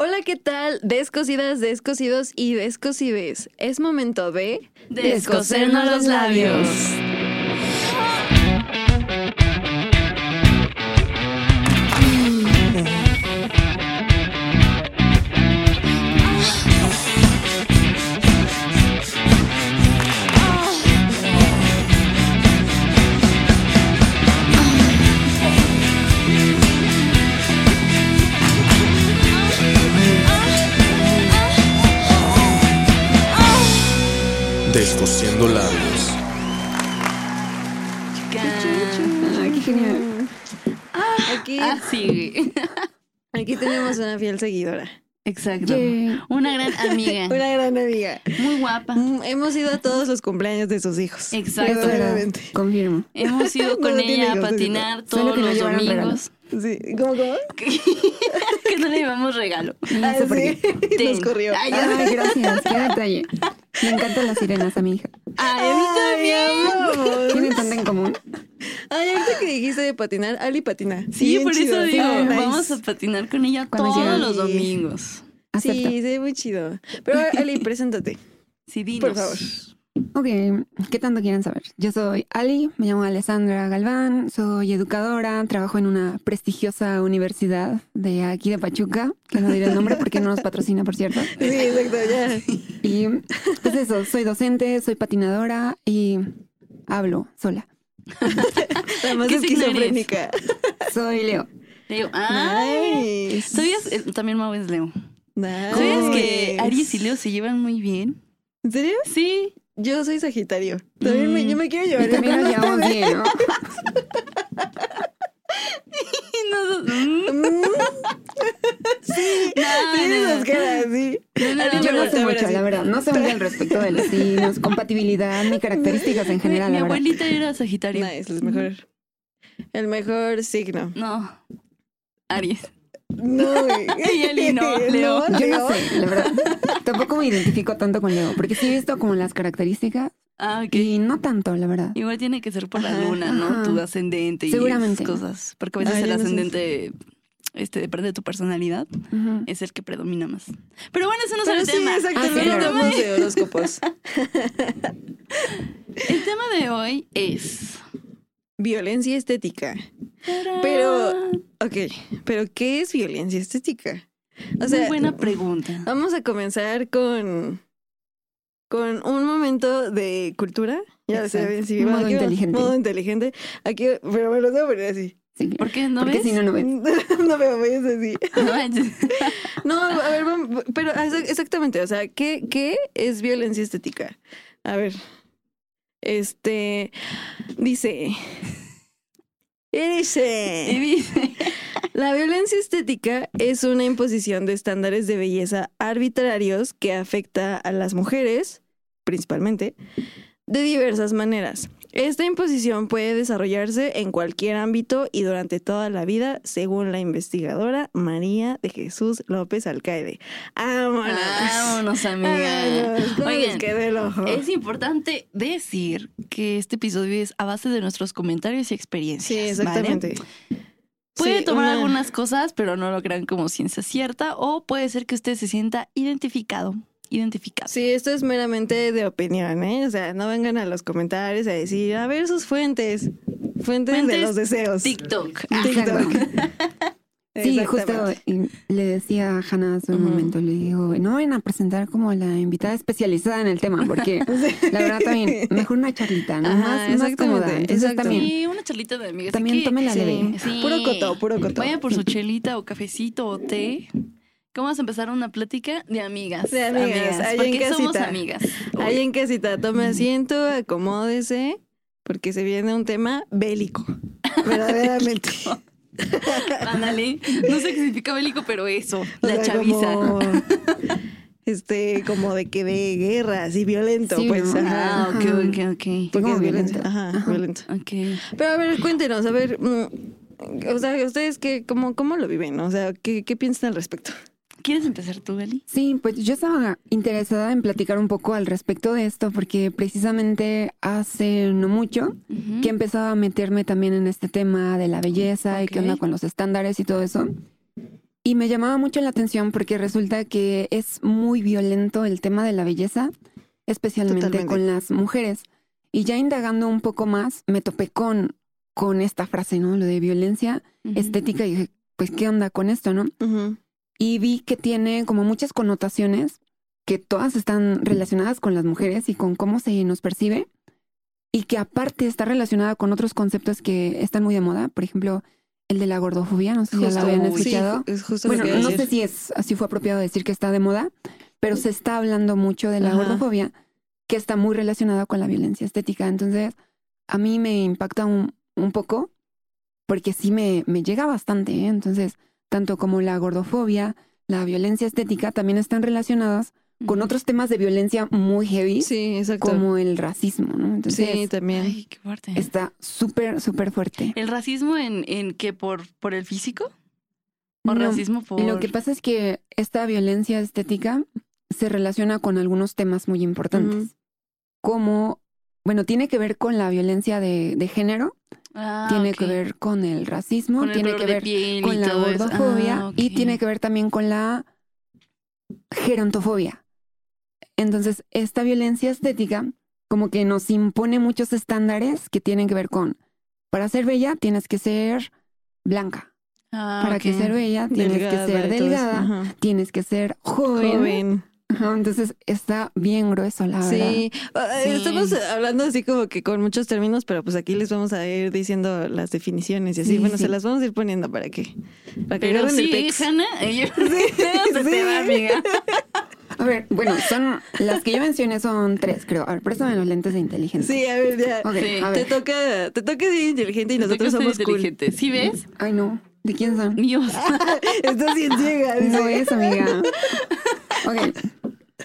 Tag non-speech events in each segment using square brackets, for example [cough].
Hola, ¿qué tal? Descosidas, descosidos y descosides. Es momento de Descosernos los labios. Una fiel seguidora. Exacto. Una gran amiga. [laughs] Una gran amiga. Muy guapa. Mm, Hemos ido a todos los cumpleaños de sus hijos. Exacto. Confirmo. Hemos ido No, con no ella a patinar Solo todos que no los domingos. Sí, ¿cómo, cómo? [laughs] que no le llevamos regalo. [laughs] No Ah, sé por sí. qué. Nos corrió. Ay, Ay, gracias. Qué detalle. Me encantan las sirenas a mi hija. Ay, a mí también. Tienen tanto en común. Ay, ahorita que dijiste de patinar, Ali patina. Sí, Bien por eso digo, nice. vamos a patinar con ella Cuando todos llegan. los domingos. Acepto. Sí, se ve muy chido. Pero Ali, [laughs] preséntate. Sí, dinos. Por favor. Ok, ¿qué tanto quieren saber? Yo soy Ali, me llamo Alessandra Galván, soy educadora, trabajo en una prestigiosa universidad de aquí de Pachuca, que no diré el nombre porque no nos patrocina, por cierto. Sí, exacto, ya. Y pues eso, soy docente, soy patinadora y hablo sola. [laughs] La más ¿Qué signo esquizofrénica. [laughs] Soy Leo. Leo. Ay. Nice. ¿Sabías? eh, También Mau es Leo. Nice. ¿Sabías que Aries y Leo se llevan muy bien? ¿En serio? Sí. Yo soy Sagitario. También me, Mm. yo me quiero llevar Y también nos llevamos bien, ¿no? [laughs] [laughs] Nos- Mm. Mm, sí, caras, sí. Ali Yo no sé mucho, así. la verdad. No sé muy al respecto de los signos, compatibilidad ni características en general, Mi la verdad. abuelita era Sagitario. Nice, el mejor. El mejor signo. No. Aries. No, [laughs] Ali no, Leo. Yo Leo. no sé, la verdad. [laughs] Tampoco me identifico tanto con Leo, porque sí he visto como las características Ah, ok. y no tanto, la verdad. Igual tiene que ser por la Ajá, luna, ¿no? ajá. Tu ascendente y Seguramente. esas cosas. Porque a veces el yo no sé. ascendente, este, depende de tu personalidad, es el que predomina más. Pero bueno, eso no es el sí, tema. Ah, no claro. hablamos de horóscopos. [laughs] El tema de hoy es. Violencia estética. Pero, ok, pero ¿qué es violencia estética? O Muy sea, buena pregunta. vamos a comenzar con, con un momento de cultura. Ya Exacto. saben, sí, Un bueno, modo aquí inteligente. Modo inteligente. Aquí, pero me lo a poner así. Sí. ¿Por qué no Porque ves? si no, no ves. [laughs] no me voy así. [laughs] [laughs] No a ver, vamos, pero exa- exactamente, o sea, ¿qué, ¿qué es violencia estética? A ver, este, dice, ¿qué Y dice? dice, La violencia estética es una imposición de estándares de belleza arbitrarios que afecta a las mujeres, principalmente, de diversas maneras. Esta imposición puede desarrollarse en cualquier ámbito y durante toda la vida, según la investigadora María de Jesús López Alcaide. ¡Vámonos! Vámonos, [laughs] amiga. Vámonos, ¿cómo les Oigan, quedó el ojo? es importante decir que este episodio es a base de nuestros comentarios y experiencias. Sí, ¿vale? exactamente. Puede Sí, tomar una- algunas cosas, pero no lo crean como ciencia cierta, o puede ser que usted se sienta identificado, identificado. Sí, esto es meramente de opinión, ¿eh? O sea, no vengan a los comentarios a decir, a ver sus fuentes. Fuentes, de los deseos. TikTok. Exacto. [laughs] Sí, justo le decía a Hannah hace un momento, le digo, no vayan a presentar como la invitada especializada en el tema, porque [laughs] la verdad también, mejor una charlita, ¿no? Ajá, más, más exactamente, cómoda. Entonces también, Sí, una charlita de amigas. también sí. leve. Sí. Puro coto, puro coto. Vaya por su chelita o cafecito o té. ¿Cómo vamos a empezar una plática de amigas? De amigas, en porque somos amigas. Ahí en casita, tome asiento, acomódese, porque se viene un tema bélico. [laughs] Verdaderamente. Ándale. No sé qué significa bélico, pero eso. O la sea, chaviza. como, este, como de que de guerra, así violento, Sí, pues. ¿no? Ajá. Ah, ok, ok, ok. Porque como es violento. Ajá, Ajá. violento. Ok. Pero a ver, cuéntenos, a ver, mm, o sea, ustedes qué, cómo, cómo lo viven, o sea, qué, qué piensan al respecto. ¿Quieres empezar tú, Gali? Sí, pues yo estaba interesada en platicar un poco al respecto de esto, porque precisamente hace no mucho que empezaba a meterme también en este tema de la belleza y qué onda con los estándares y todo eso. Y me llamaba mucho la atención porque resulta que es muy violento el tema de la belleza, especialmente Totalmente. con las mujeres. Y ya indagando un poco más, me topé con, con esta frase, ¿no? Lo de violencia estética y dije, pues, ¿qué onda con esto, no? Ujú. Y vi que tiene como muchas connotaciones que todas están relacionadas con las mujeres y con cómo se nos percibe. Y que aparte está relacionada con otros conceptos que están muy de moda. Por ejemplo, el de la gordofobia, no sé si ya la habían sí, escuchado. es justo Bueno, no sé si es así fue apropiado decir que está de moda, pero se está hablando mucho de la Ajá. gordofobia, que está muy relacionada con la violencia estética. Entonces, a mí me impacta un, un poco, porque sí me, me llega bastante. ¿eh? Entonces, tanto como la gordofobia, la violencia estética también están relacionadas con otros temas de violencia muy heavy, Sí, exacto. como el racismo, ¿no? Entonces, sí, también. Ay, qué fuerte. está súper, súper fuerte. ¿El racismo en, en qué? ¿Por, por el físico? ¿O No, racismo por...? Lo que pasa es que esta violencia estética se relaciona con algunos temas muy importantes, como, bueno, tiene que ver con la violencia de, de género, Ah, tiene que ver con el racismo, Con el tiene que ver con la gordofobia Ah, y tiene que ver también con la gerontofobia. Entonces, esta violencia estética como que nos impone muchos estándares que tienen que ver con, para ser bella tienes que ser blanca, Ah, para que ser bella tienes Delgada que ser delgada, tienes que ser joven. Joven. Ajá, entonces está bien grueso, la verdad. Sí. Ah, Sí. estamos hablando así como que con muchos términos, pero pues aquí les vamos a ir diciendo las definiciones y así. Sí, bueno, sí. se las vamos a ir poniendo para que, para que Pero el sí, pex. Hanna, ella se te va, amiga. A ver, bueno, son las que yo mencioné son tres, creo. A ver, préstame los lentes de inteligencia. Sí, a ver, ya. Ok, Sí. a Te ver. toca, te toca ser inteligente y Te nosotros somos cool. inteligente. ¿Sí ves? Ay, no. ¿De quién son? Míos. [laughs] Estás bien ciega. No es, amiga. [laughs] Ok.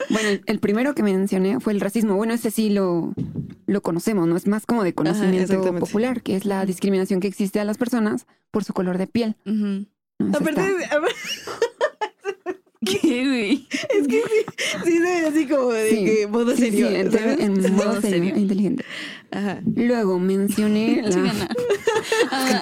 Bueno, el- primero que mencioné fue el racismo. Bueno, ese sí lo, lo conocemos, ¿no? Es más como de conocimiento exactamente. popular, que es la discriminación que existe a las personas por su color de piel. Ujú. ¿no? Eso Aparte, está- [laughs] ¿Qué, güey? es que sí, sí se ve así como de Sí. que modo Sí, serio. sí, en, en modo serio. e inteligente. Ajá. Luego mencioné [laughs] la... [laughs] Ah.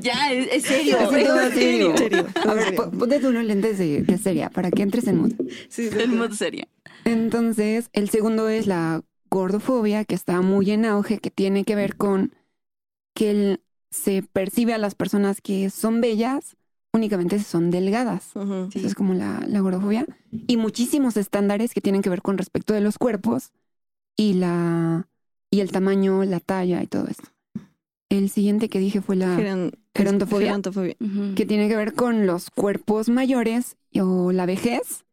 ya, es, es serio. Es es todo serio. serio. serio, A ver, ponte tú unos lentes de, de seria para que entres en mood. Sí, sí. modo seria. Entonces, el segundo es la gordofobia, que está muy en auge, que tiene que ver con que el- se percibe a las personas que son bellas únicamente si son delgadas. Eso es como la, la gordofobia. Y muchísimos estándares que tienen que ver con respecto de los cuerpos y la y el tamaño, la talla y todo esto. El siguiente que dije fue la Geron- Gerontofobia. que tiene que ver con los cuerpos mayores o la vejez.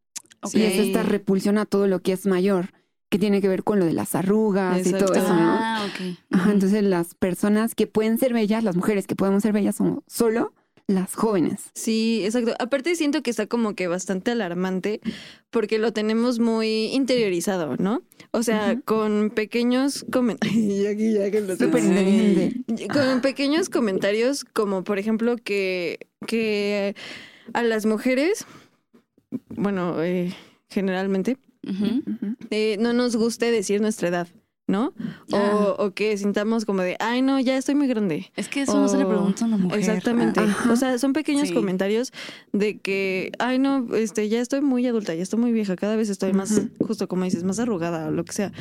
Ok. Y es esta repulsión a todo lo que es mayor, que tiene que ver con lo de las arrugas y todo eso, ¿no? Ah, ok. Ajá, Ujú. entonces las personas que pueden ser bellas, las mujeres que podemos ser bellas, son solo las jóvenes. Sí, exacto. Aparte siento que está como que bastante alarmante porque lo tenemos muy interiorizado, ¿no? O sea, con pequeños comentarios. [laughs] aquí ya que lo Súper tengo. inteligente. Con pequeños comentarios como por ejemplo que, que a las mujeres, bueno, eh, generalmente, eh, no nos guste decir nuestra edad, ¿no? O, Ah. o que sintamos como de, ay, no, ya estoy muy grande. Es que eso no se le pregunta a una mujer. Exactamente. Ajá. O sea, son pequeños Sí. comentarios de que, ay, no, este, ya estoy muy adulta, ya estoy muy vieja, cada vez estoy más, justo como dices, más arrugada o lo que sea.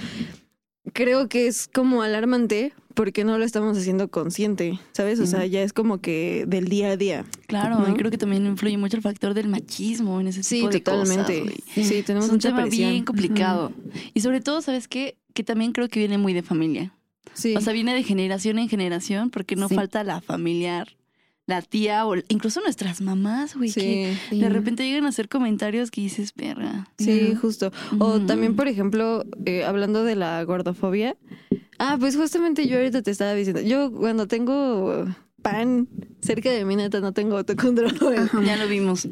Creo que es como alarmante porque no lo estamos haciendo consciente, ¿sabes? O sea, ya es como que del día a día. Claro, ¿no? y creo que también influye mucho el factor del machismo en ese Sí, tipo de totalmente. cosas. güey. sí, tenemos es un mucha tema presión. bien complicado. Y sobre todo, ¿sabes qué? Que también creo que viene muy de familia. Sí. O sea, viene de generación en generación porque no Sí. falta la familiar, la tía o incluso nuestras mamás, güey, que sí. De repente llegan a hacer comentarios que dices, perra. Sí, justo. O también, por ejemplo, eh, hablando de la gordofobia. Ah, pues justamente yo ahorita te estaba diciendo, yo cuando tengo pan cerca de mi neta no tengo autocontrol. Ajá. Ya lo vimos.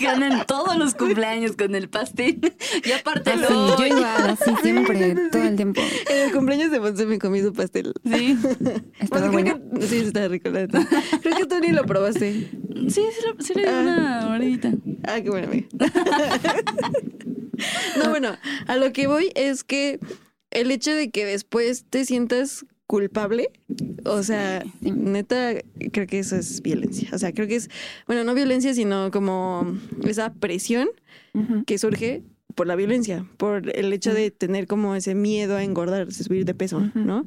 Ganan [laughs] todos los cumpleaños con el pastel. Y aparte Ah, sí, yo igual, así siempre, todo el tiempo. En el cumpleaños de Monse me comí su pastel. Sí, [laughs] Estaba Bueno, bueno. que- sí, está rico, la neta. Creo que tú ni lo probaste. sí, sí, sí le di Ah. una mordidita. Ah, qué buena amiga. [laughs] no, bueno, a lo que voy es que el hecho de que después te sientas culpable, o sea, Sí. neta, creo que eso es violencia. O sea, creo que es, bueno, no violencia, sino como esa presión que surge por la violencia, por el hecho de tener como ese miedo a engordar, subir de peso, Ujú. ¿no?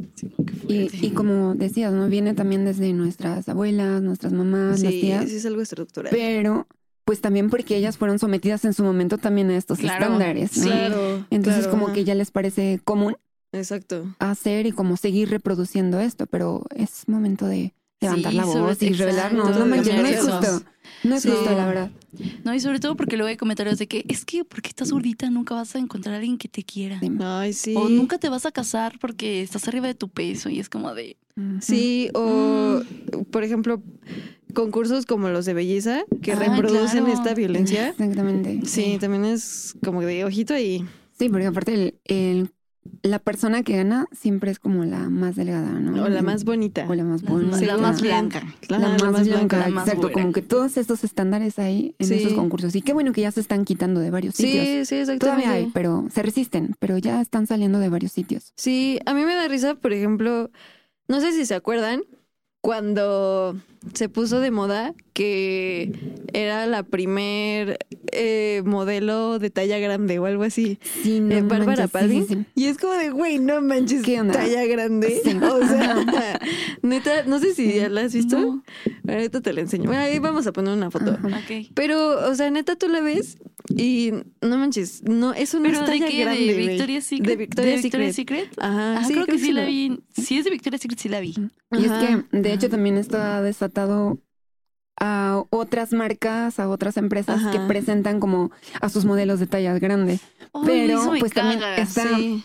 Y, y como decías, ¿no? Viene también desde nuestras abuelas, nuestras mamás, las Sí, tías. sí es algo estructural. Pero, pues también porque ellas fueron sometidas en su momento también a estos Claro. estándares, ¿no? Sí. Claro. Entonces claro, como ajá. que ya les parece común Exacto. hacer y como seguir reproduciendo esto, pero es momento de levantar Sí, la voz y revelarnos. No de manches, no es justo. No es Sí. justo, la verdad. No, y sobre todo porque luego hay comentarios de que es que porque estás gordita nunca vas a encontrar a alguien que te quiera. Ay, sí. O nunca te vas a casar porque estás arriba de tu peso y es como de... Sí, o Mm. por ejemplo, concursos como los de belleza que Ah, reproducen claro. esta violencia. Exactamente. Sí, también es como de ojito ahí. Sí, porque aparte el, el- la persona que gana siempre es como la más delgada, ¿no? O la más bonita. O la más bonita. la más Sí. blanca. La más, blanca, la más exacto, güera. como que todos estos estándares ahí en Sí. esos concursos. Y qué bueno que ya se están quitando de varios sitios. Sí, sí, exactamente. Todavía hay, pero se resisten, pero ya están saliendo de varios sitios. Sí, a mí me da risa, por ejemplo, no sé si se acuerdan, cuando se puso de moda que era la primer eh, modelo de talla grande o algo así. Sí, no Eh, Bárbara manches, sí, sí. Y es como de, güey, no manches, ¿Qué onda? talla grande. Sí. [laughs] O sea, [laughs] neta, no sé si ya la has visto. No. Ahorita te la enseño. Bueno, ahí vamos a poner una foto. Ajá. Pero, o sea, neta, tú la ves y no manches, no, eso no ¿Pero es de talla qué? grande. ¿De. Victoria's Secret? De Victoria's Victoria's Secret. Secret? Ajá, Ah, sí, creo que sí la vi. Si es de Victoria's Secret, sí la vi. Y es que, de hecho, también esto ha a otras marcas, a otras empresas Ajá. que presentan como a sus modelos de tallas grandes. Ay, Pero, eso me pues, también está- Sí.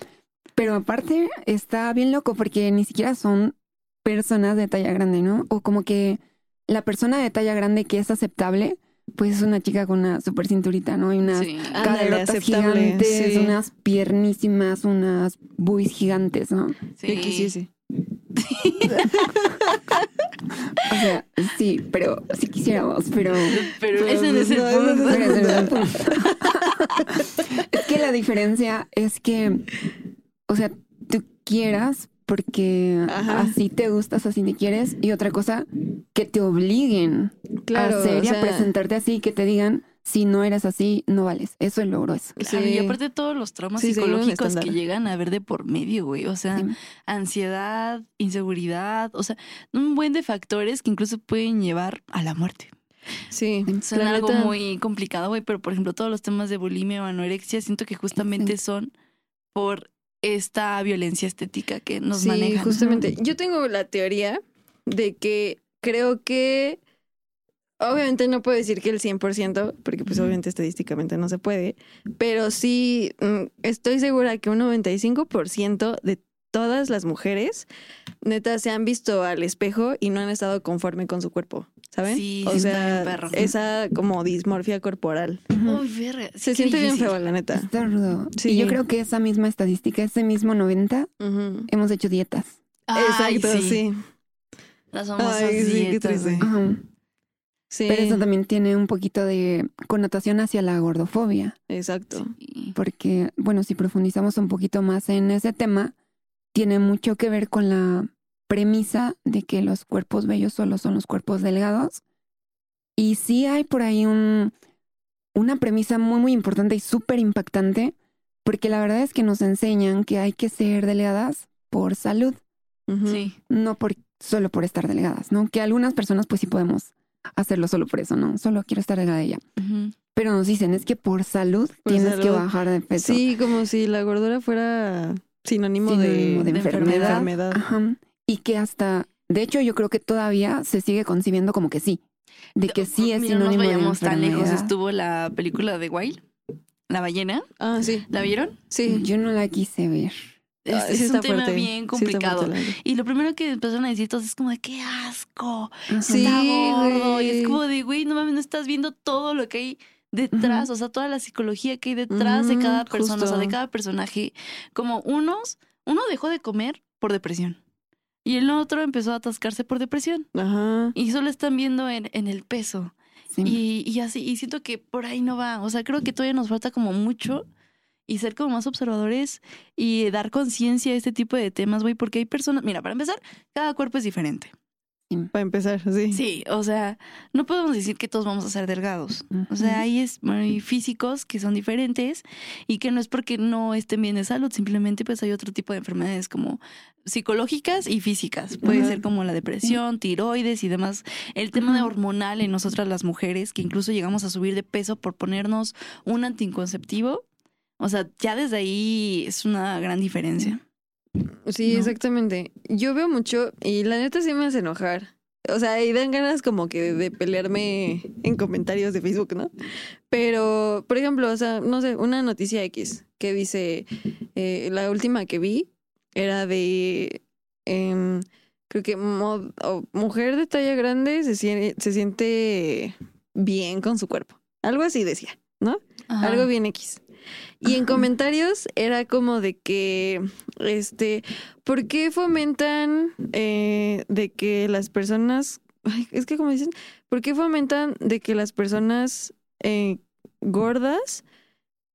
Pero aparte está bien loco porque ni siquiera son personas de talla grande, ¿no? O como que la persona de talla grande que es aceptable, pues es una chica con una super cinturita, ¿no? Y unas Sí. Caderotas gigantes, sí. unas piernísimas, unas buis gigantes, ¿no? Sí. Yo quisiese. O sea, sí, pero si quisiéramos, pero... Pero ese no es el punto. que la diferencia es que, o sea, tú quieras porque Ajá. así te gustas, así te quieres, y otra cosa, que te obliguen Claro, a hacer o y a presentarte así, que te digan, si no eres así, no vales. Eso es lo grueso. Claro, Sí. y aparte todos los traumas Sí, psicológicos que llegan a ver de por medio, güey. O sea, Sí. ansiedad, inseguridad, o sea, un buen de factores que incluso pueden llevar a la muerte. Sí. Suena la algo neta, muy complicado, güey, pero por ejemplo, todos los temas de bulimia o anorexia siento que justamente son por esta violencia estética que nos sí, manejan. justamente. Yo tengo la teoría de que creo que obviamente no puedo decir que el 100%, porque pues obviamente estadísticamente no se puede, pero sí mm, estoy segura que un 95% de todas las mujeres neta se han visto al espejo y no han estado conforme con su cuerpo, ¿saben? Sí, o sea, perro. esa como dismorfia corporal. Uy, verga, Se qué siente bien feo, la neta. Está rudo. Sí. Y yo creo que esa misma estadística, ese mismo 90, Ujú. hemos hecho dietas. Ay, Exacto, sí. sí. Las famosas Ay, sí, qué dietas, triste. güey. Ajá. Sí, Pero eso también tiene un poquito de connotación hacia la gordofobia. exacto. Sí. porque, bueno, si profundizamos un poquito más en ese tema, tiene mucho que ver con la premisa de que los cuerpos bellos solo son los cuerpos delgados. Y sí hay por ahí un, una premisa muy, muy importante y súper impactante, porque la verdad es que nos enseñan que hay que ser delgadas por salud. Sí. no por, solo por estar delgadas, ¿no? Que algunas personas pues sí podemos hacerlo solo por eso, ¿no? Solo quiero estar delgada ya. Ujú. Pero nos dicen, es que por salud Por tienes que bajar de peso. Sí, como si la gordura fuera sinónimo, Sinónimo de, de enfermedad. enfermedad. Ajá. Y que hasta, de hecho, yo creo que todavía se sigue concibiendo como que sí. De que sí es Mira, no nos sinónimo de vayamos tan lejos. Estuvo la película de Wild, La ballena. Ah, sí, ¿La vieron? sí. Yo no la quise ver. Es, Ah, es sí un tema fuerte. bien complicado. y lo primero que empezaron a decir todos es como de qué asco. Sí, gordo. Y es como de, güey, no mames, no estás viendo todo lo que hay detrás, o sea, toda la psicología que hay detrás de cada persona, o sea, de cada personaje. Como unos, uno dejó de comer por depresión. Y el otro empezó a atascarse por depresión. Ajá. Y solo están viendo en, en el peso. Sí. Y, y así, y siento que por ahí no va. O sea, creo que todavía nos falta como mucho y ser como más observadores y dar conciencia a este tipo de temas, güey, porque hay personas, mira, para empezar, cada cuerpo es diferente. Para empezar, sí. Sí, o sea, no podemos decir que todos vamos a ser delgados. O sea, hay, es, hay físicos que son diferentes y que no es porque no estén bien de salud, simplemente pues hay otro tipo de enfermedades como psicológicas y físicas. Puede ser como la depresión, tiroides y demás. El tema de hormonal en nosotras las mujeres, que incluso llegamos a subir de peso por ponernos un anticonceptivo. O sea, ya desde ahí es una gran diferencia. Sí, ¿no? exactamente. Yo veo mucho y la neta sí me hace enojar. O sea, y dan ganas como que de pelearme en comentarios de Facebook, ¿no? Pero, por ejemplo, o sea, no sé, una noticia X que dice, eh, la última que vi era de, em, creo que mo- o mujer de talla grande se siente, se siente bien con su cuerpo. Algo así decía, ¿no? Ajá. Algo bien X. Y en comentarios era como de que, este, ¿por qué fomentan eh, de que las personas, ay, es que como dicen, ¿por qué fomentan de que las personas eh, gordas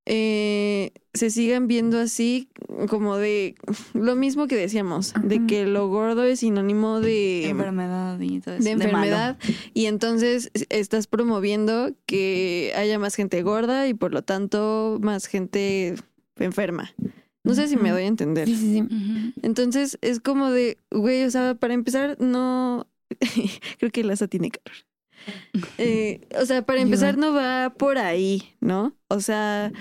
eh, se sigan viendo así como de [laughs] lo mismo que decíamos, de que lo gordo es sinónimo de enfermedad y todo eso. de enfermedad y entonces estás promoviendo que haya más gente gorda y por lo tanto más gente enferma. No sé si me doy a entender. Sí, sí, sí. Entonces es como de, güey, o sea, para empezar, no. [laughs] Creo que Laza tiene calor. Eh, o sea, para empezar, no va por ahí, ¿no? O sea,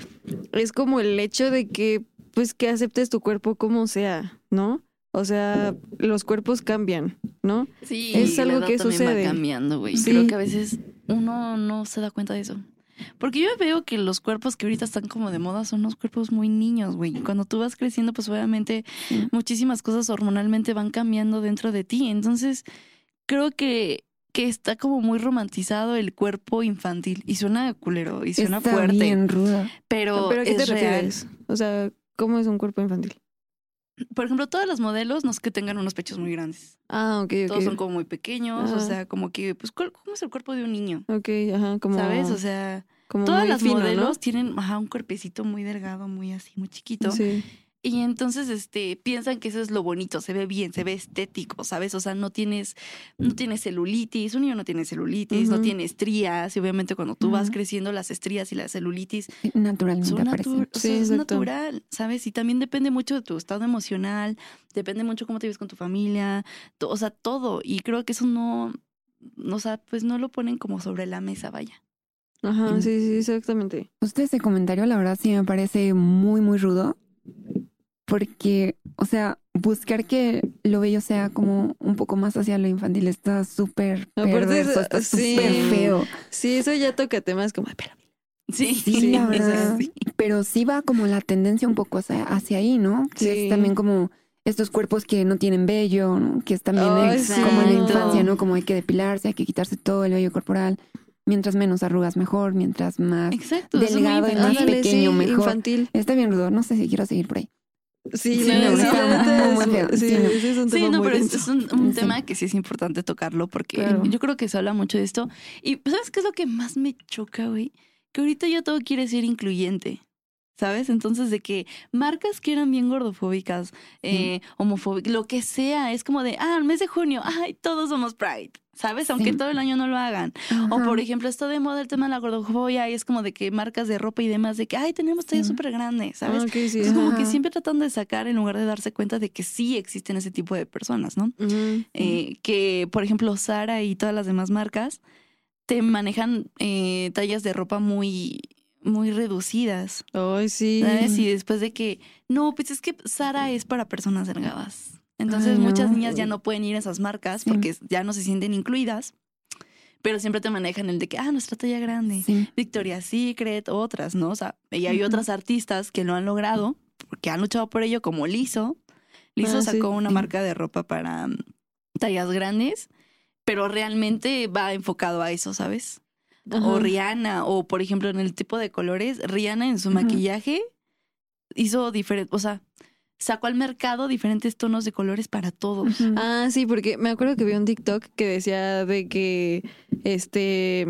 es como el hecho de que, pues, que aceptes tu cuerpo como sea, ¿no? O sea, los cuerpos cambian, ¿no? Sí, Es la algo edad que también sucede. Va cambiando, güey. Sí. Creo que a veces uno no se da cuenta de eso. Porque yo veo que los cuerpos que ahorita están como de moda son los cuerpos muy niños, güey. Cuando tú vas creciendo, pues obviamente muchísimas cosas hormonalmente van cambiando dentro de ti. Entonces, creo que, que está como muy romantizado el cuerpo infantil. Y suena culero y suena Está fuerte. bien ruda. Pero, ¿Pero a qué te es real. refieres? O sea, ¿cómo es un cuerpo infantil? Por ejemplo, todas las modelos no es que tengan unos pechos muy grandes. Ah, ok, ok. Todos son como muy pequeños. O sea, como que, pues, ¿cuál- ¿cómo es el cuerpo de un niño? Ok, ajá, como. ¿Sabes? O sea, como todas las fino, ¿no? modelos tienen ajá, un cuerpecito muy delgado, muy así, muy chiquito. Sí. Y entonces este piensan que eso es lo bonito, se ve bien, se ve estético, ¿sabes? O sea, no tienes no tienes celulitis, un niño no tiene celulitis, no tiene estrías, y obviamente cuando tú vas creciendo las estrías y la celulitis Naturalmente son aparece. natu- o sea, Sí, es natural, ¿sabes? Y también depende mucho de tu estado emocional, depende mucho cómo te ves con tu familia, o sea, todo. Y creo que eso no, o sea, pues no lo ponen como sobre la mesa, vaya. Ajá, Mm. sí, sí, exactamente. Usted ese comentario, la verdad, sí me parece muy, muy rudo. Porque, o sea, buscar que lo bello sea como un poco más hacia lo infantil está súper perverso, es- está sí. súper feo. Sí, eso ya toca temas como, espérame. Sí, Sí, la verdad. sí. Pero sí va como la tendencia un poco hacia, hacia ahí, ¿no? Que Sí. es también como estos cuerpos que no tienen vello, ¿no? Que es también como en la infancia, ¿no? Como hay que depilarse, hay que quitarse todo el vello corporal. Mientras menos arrugas, mejor. Mientras más... Exacto. Delgado y más pequeño, sí, mejor. infantil. Está bien rudo, no sé si quiero seguir por ahí. Sí, Sí, no, sí, no. ese es un tema Sí, no, muy pero es, un, un Sí. tema que sí es importante tocarlo porque Claro. yo creo que se habla mucho de esto. Y pues, ¿sabes qué es lo que más me choca, güey? Que ahorita ya todo quiere ser incluyente. ¿Sabes? Entonces, de que marcas que eran bien gordofóbicas, eh, homofóbicas, lo que sea, es como de, ah, el mes de junio, ay, todos somos Pride, ¿sabes? Aunque Sí. todo el año no lo hagan. O por ejemplo, está de moda el tema de la gordofobia y es como de que marcas de ropa y demás, de que, ay, tenemos tallas Sí. súper grandes, ¿sabes? Ah, ok, sí, Es como que siempre tratando de sacar en lugar de darse cuenta de que sí existen ese tipo de personas, ¿no? Eh, que, por ejemplo, Sara y todas las demás marcas te manejan eh, tallas de ropa muy, muy reducidas. Ay, sí. ¿Sabes? Y después de que, no, pues es que Sara es para personas delgadas. Entonces Ay, no. muchas niñas ya no pueden ir a esas marcas Sí. porque ya no se sienten incluidas. Pero siempre te manejan el de que, ah, nuestra talla grande. Sí. Victoria's Secret, otras, ¿no? O sea, y hay otras artistas que lo han logrado, que han luchado por ello, como Lizzo. Lizzo Ah, sí, sacó una marca de ropa para mm, tallas grandes, pero realmente va enfocado a eso, ¿sabes? O Rihanna, o por ejemplo en el tipo de colores, Rihanna en su maquillaje hizo diferente, o sea, sacó al mercado diferentes tonos de colores para todos. Ah, sí, porque me acuerdo que vi un TikTok que decía de que este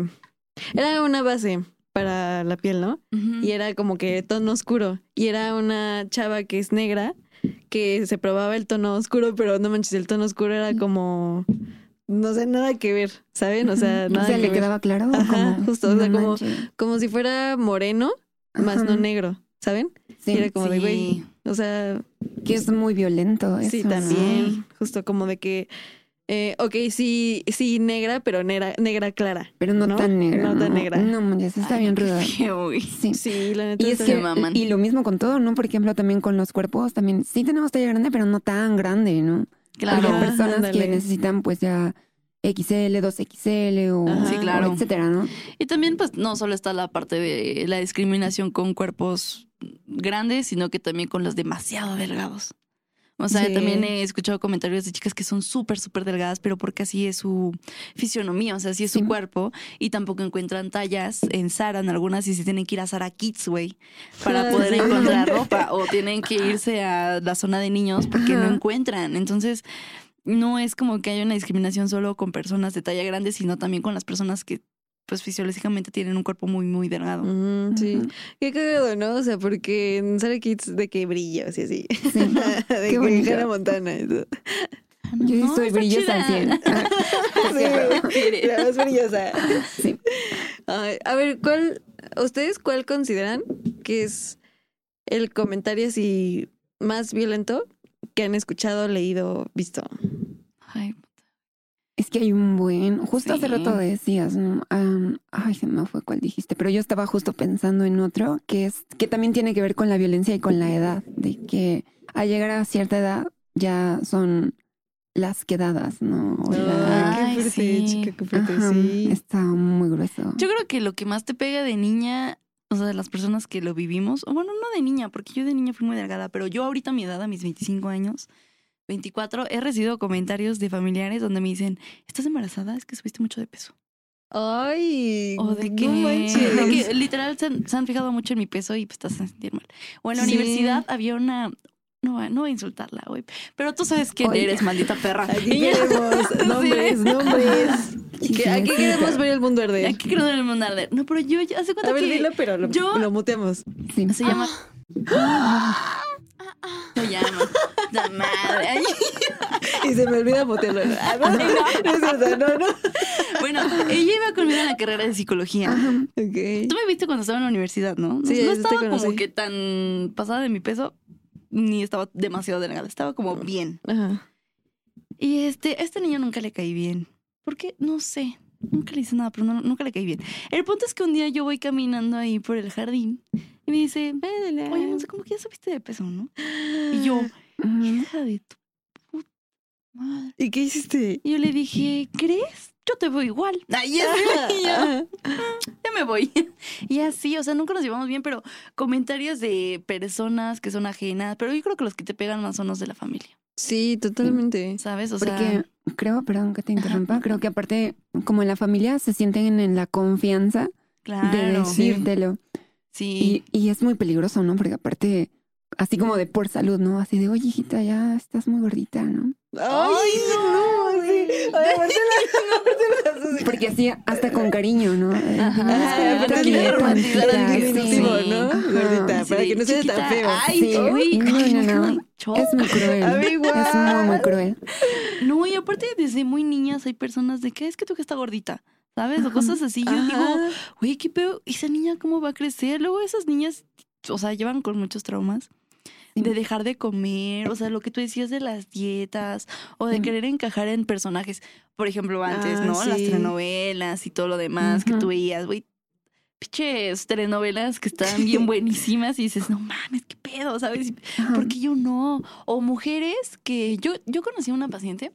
era una base para la, piel, ¿no? Y era como que tono oscuro. Y era una chava que es negra que se probaba el tono oscuro, pero no manches, el tono oscuro era como. No sé, nada que ver, ¿saben? O sea, O nada sea, que le ver. quedaba claro. Ajá, como, justo, o sea, como-. Como si fuera moreno, más no negro, ¿saben? Sí, Y era como de, Sí. güey. O sea, que es muy violento eso. sí, ¿no? también. Justo como de que. Eh, ok, sí, sí, negra, pero negra, negra clara. Pero no, ¿No? tan negra. No tan negra. No, manches, está Ay, bien ruda. Sí. Sí, la neta. Y es que, maman. y lo mismo con todo, ¿no? Por ejemplo, también con los cuerpos, también sí tenemos talla grande, pero no tan grande, ¿no? Claro. Porque hay personas ándale. que necesitan pues ya XL, 2XL o, Ajá. Sí, claro. o etcétera, ¿no? Y también, pues, no solo está la parte de la discriminación con cuerpos grandes, sino que también con los demasiado delgados. O sea, Sí. también he escuchado comentarios de chicas que son súper, súper delgadas, pero porque así es su fisionomía, o sea, así es Sí. su cuerpo, y tampoco encuentran tallas en Zara, en algunas, y se tienen que ir a Zara Kids, güey, para poder sí. [laughs] encontrar ropa, o tienen que irse a la zona de niños porque no encuentran. Entonces, no es como que haya una discriminación solo con personas de talla grande, sino también con las personas que, pues, fisiológicamente tienen un cuerpo muy, muy delgado. Sí. Qué cagado, ¿no? O sea, porque en Sarah Kids de que brilla, o sea, así. Sí. [laughs] de que bonito. Hannah Montana. todo. Yo No, soy brillosa al chida. [laughs] 100. Sí, la más brillosa. Sí. Ay, a ver, ¿cuál, ustedes cuál consideran que es el comentario así más violento que han escuchado, leído, visto? Ay, Es que hay un buen, justo hace Sí. rato decías, ¿no? Am, ay, se me fue cuál dijiste, pero yo estaba justo pensando en otro que es que también tiene que ver con la violencia y con la edad, de que al llegar a cierta edad ya son las quedadas, ¿no? O la- Ay, Ay, qué fuerte, sí. chica, qué fuerte, Ajá, sí. está muy grueso. Yo creo que lo que más te pega de niña, o sea, de las personas que lo vivimos, o bueno, no de niña, porque yo de niña fui muy delgada, pero yo ahorita a mi edad, a mis 25 años, 24, he recibido comentarios de familiares donde me dicen, ¿estás embarazada? Es que subiste mucho de peso. Ay, O de que, no manches. de que literal se han, se han fijado mucho en mi peso y pues te hacen sentir mal. O en la Sí. universidad había una... No, no voy a insultarla, güey. Pero tú sabes quién Oye. eres, maldita perra. Aquí queremos [laughs] nombres, nombres. Que aquí queremos ver el mundo arder. Aquí quiero dar el mundo arder. No, pero yo ya hace cuenta A ver, que dilo, pero lo, yo- lo muteamos. Sí. se llama... Se llama... La madre. Y se me olvida mutearlo. Ah, no, no, no. Bueno, ella iba conmigo en la carrera de psicología. Ajá. Tú me viste cuando estaba en la universidad, ¿no? Sí, no estaba como que tan pasada de mi peso, ni estaba demasiado delgada, estaba como bien. Ajá. Y este, a este niño nunca le caí bien. ¿Por qué? No sé. Nunca le hice nada, pero no- nunca le caí bien. El punto es que un día yo voy caminando ahí por el jardín y me dice, oye, no sé, como que ya subiste de peso, ¿no? Y yo, hija de tu puta madre. ¿Y qué hiciste? Y yo le dije, ¿crees? Yo te veo igual. Ay, así, y yo, Ajá. ya me voy. Y así, o sea, nunca nos llevamos bien, pero comentarios de personas que son ajenas, pero yo creo que los que te pegan más son los de la familia, Sí, totalmente. ¿sabes? O Porque sea, creo, perdón que te interrumpa, creo que aparte, como en la familia, se sienten en la confianza de decírtelo. Sí. Y, y es muy peligroso, ¿no? Porque aparte, así como de por salud, ¿no? Así de, oye, hijita, ya estás muy gordita, ¿no? Ay, no, sí. Ay, aparte la- Porque así, hasta con cariño, ¿no? Ajá, "Ay, Ay, aparte está es bien, romantizar el Sí. diminutivo, ¿no? Ajá. Gordita, para que no sea tan feo. Ay, Sí. uy, No, ay, no, no. Es muy cruel. Es muy, muy cruel. No, y aparte desde muy niñas hay personas de que es que tú que está gordita, ¿sabes? O cosas así. Yo digo, Ajá. Güey, qué pedo, esa niña cómo va a crecer. Luego esas niñas, o sea, llevan con muchos traumas de dejar de comer, o sea, lo que tú decías de las dietas o de querer encajar en personajes, por ejemplo, antes, Ah, ¿no? Las sí. telenovelas y todo lo demás que Ujú. tú veías, güey. Piches telenovelas que estaban bien buenísimas y dices, no mames, qué pedo, ¿sabes? Ajá. Porque yo no. O mujeres que yo, yo conocí a una paciente.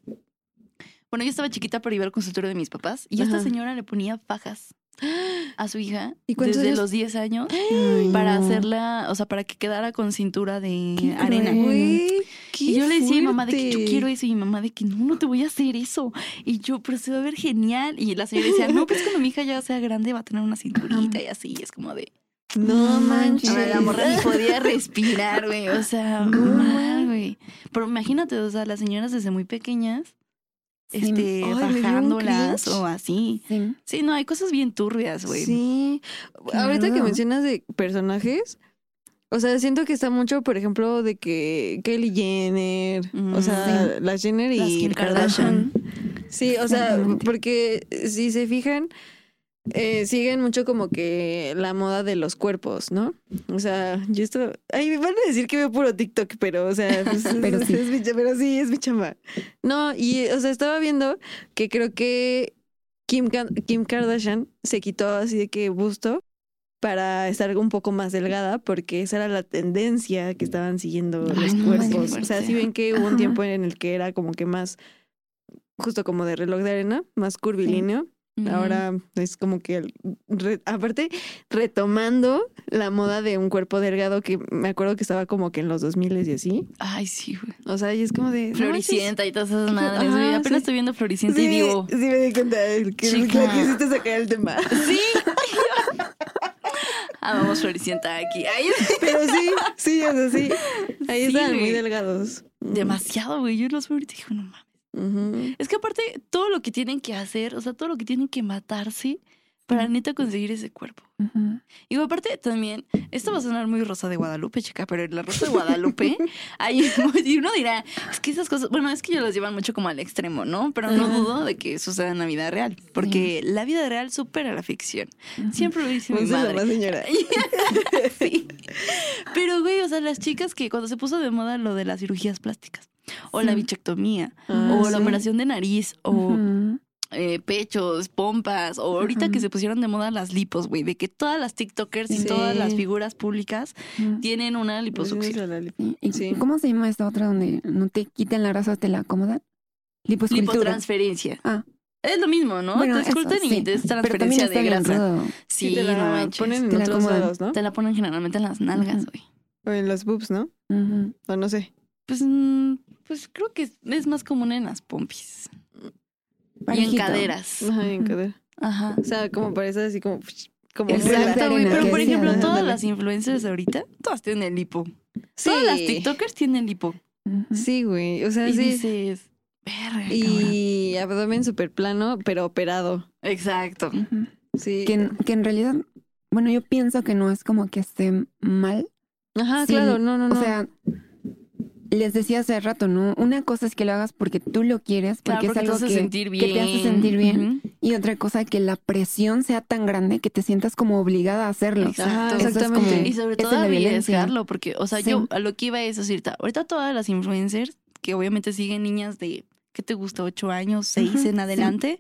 Bueno, yo estaba chiquita pero iba al consultorio de mis papás y esta señora le ponía fajas a su hija [gasps] ¿Y cuántos desde años? los 10 años [gasps] Ay, para no. hacerla, o sea, para que quedara con cintura de Qué arena. Güey, qué Y yo le decía a mi mamá de que yo quiero eso y mi mamá de que no, no te voy a hacer eso. Y yo, pero se va a ver genial. Y la señora decía, no, pues cuando mi hija ya sea grande va a tener una cinturita y así. Y es como de, No No manches. Ahora la morra ni podía respirar, güey. O sea, No. mal, güey. Pero imagínate, o sea, las señoras desde muy pequeñas este, Ay, bajándolas o así. Sí. Sí, no, hay cosas bien turbias, güey. Sí. Ahorita que mencionas de personajes, o sea, siento que está mucho, por ejemplo, de que Kylie Jenner, Mm, o sea, las Jenner Las y Kim Kardashian. Sí, o sea, porque si se fijan, eh, siguen mucho como que la moda de los cuerpos, ¿no? O sea, yo esto... Ay, me van a decir que veo puro TikTok, pero, o sea, pues, [laughs] Pero es- sí. es mi pero sí, es mi chamba. No, y, o sea, estaba viendo que creo que Kim, Kim Kardashian se quitó así de que busto para estar un poco más delgada porque esa era la tendencia que estaban siguiendo Ay, los no, cuerpos. O sea, si ven que hubo un tiempo en el que era como que más justo como de reloj de arena, más curvilíneo. Ahora es como que, el re- aparte, retomando la moda de un cuerpo delgado que me acuerdo que estaba como que en los 2000 y así. Ay, sí, güey. O sea, y es como de... no. Floricienta y todas esas madres, güey. Apenas sí. estoy viendo Floricienta Sí, y digo, sí me di cuenta que quisiste sacar el tema. sí. [laughs] ah, vamos Floricienta aquí. Ay, Pero sí, sí, o sea, sí. Ahí Sí, estaban muy delgados. demasiado, güey. Yo los veo ahorita y digo, no mames. Es que aparte, todo lo que tienen que hacer, o sea, todo lo que tienen que matarse para neta conseguir ese cuerpo. Y aparte también, esto va a sonar muy rosa de Guadalupe, chica, pero en la rosa de [laughs] Guadalupe hay, [laughs] y uno dirá, es que esas cosas, bueno, es que ellos las llevan mucho como al extremo, ¿no? Pero no dudo de que suceda en la vida real, porque la vida real supera la ficción. Siempre lo dice mi madre. señora. [laughs] sí. Pero, güey, o sea, las chicas que cuando se puso de moda lo de las cirugías plásticas, o la bichectomía, Ah, o la operación de nariz, o. eh, pechos, pompas, o ahorita que se pusieron de moda las lipos, güey, de que todas las TikTokers y Sí. todas las figuras públicas tienen una liposucción. Sí. ¿Y Sí. ¿Cómo se llama esta otra donde no te quitan la grasa, te la acomodan? Liposcultura. Lipotransferencia. Ah. Es Es lo mismo, ¿no? Bueno, te sí. y te es Pero también transferencia está de grasa. rudo. Sí, te la no manches. ponen en Te la otros acomodan. lados, ¿no? Te la ponen generalmente en las nalgas, güey. O en los boobs, ¿no? O no sé. Pues, mm, pues creo que es, es más común en las pompis. Y en caderas. Ajá, en Ujú. cadera. Ajá. O sea, como parece así como... como El Exacto, güey. Pero por ejemplo, todas Ándale. las influencers de ahorita, todas tienen el lipo. Sí. Todas las TikTokers tienen lipo. Ujú. Sí, güey. O sea, Y sí. dices, verga, cabrón". Y abdomen súper plano, pero operado. Exacto. Sí. Que, en- que en realidad, bueno, yo pienso que no es como que esté mal. Ajá, Sí, claro, no, no, no. O sea, les decía hace rato, ¿no? Una cosa es que lo hagas porque tú lo quieres, Claro, porque, porque es te algo hace que, sentir bien. que te hace sentir bien. Y otra cosa, que la presión sea tan grande que te sientas como obligada a hacerlo. Exacto. Es exactamente. como- Y sobre todo arriesgarlo, porque, o sea, Sí. yo a lo que iba es decirte, ahorita todas las influencers, que obviamente siguen niñas de, ¿qué te gusta? ¿Ocho años, seis Ujú, en sí.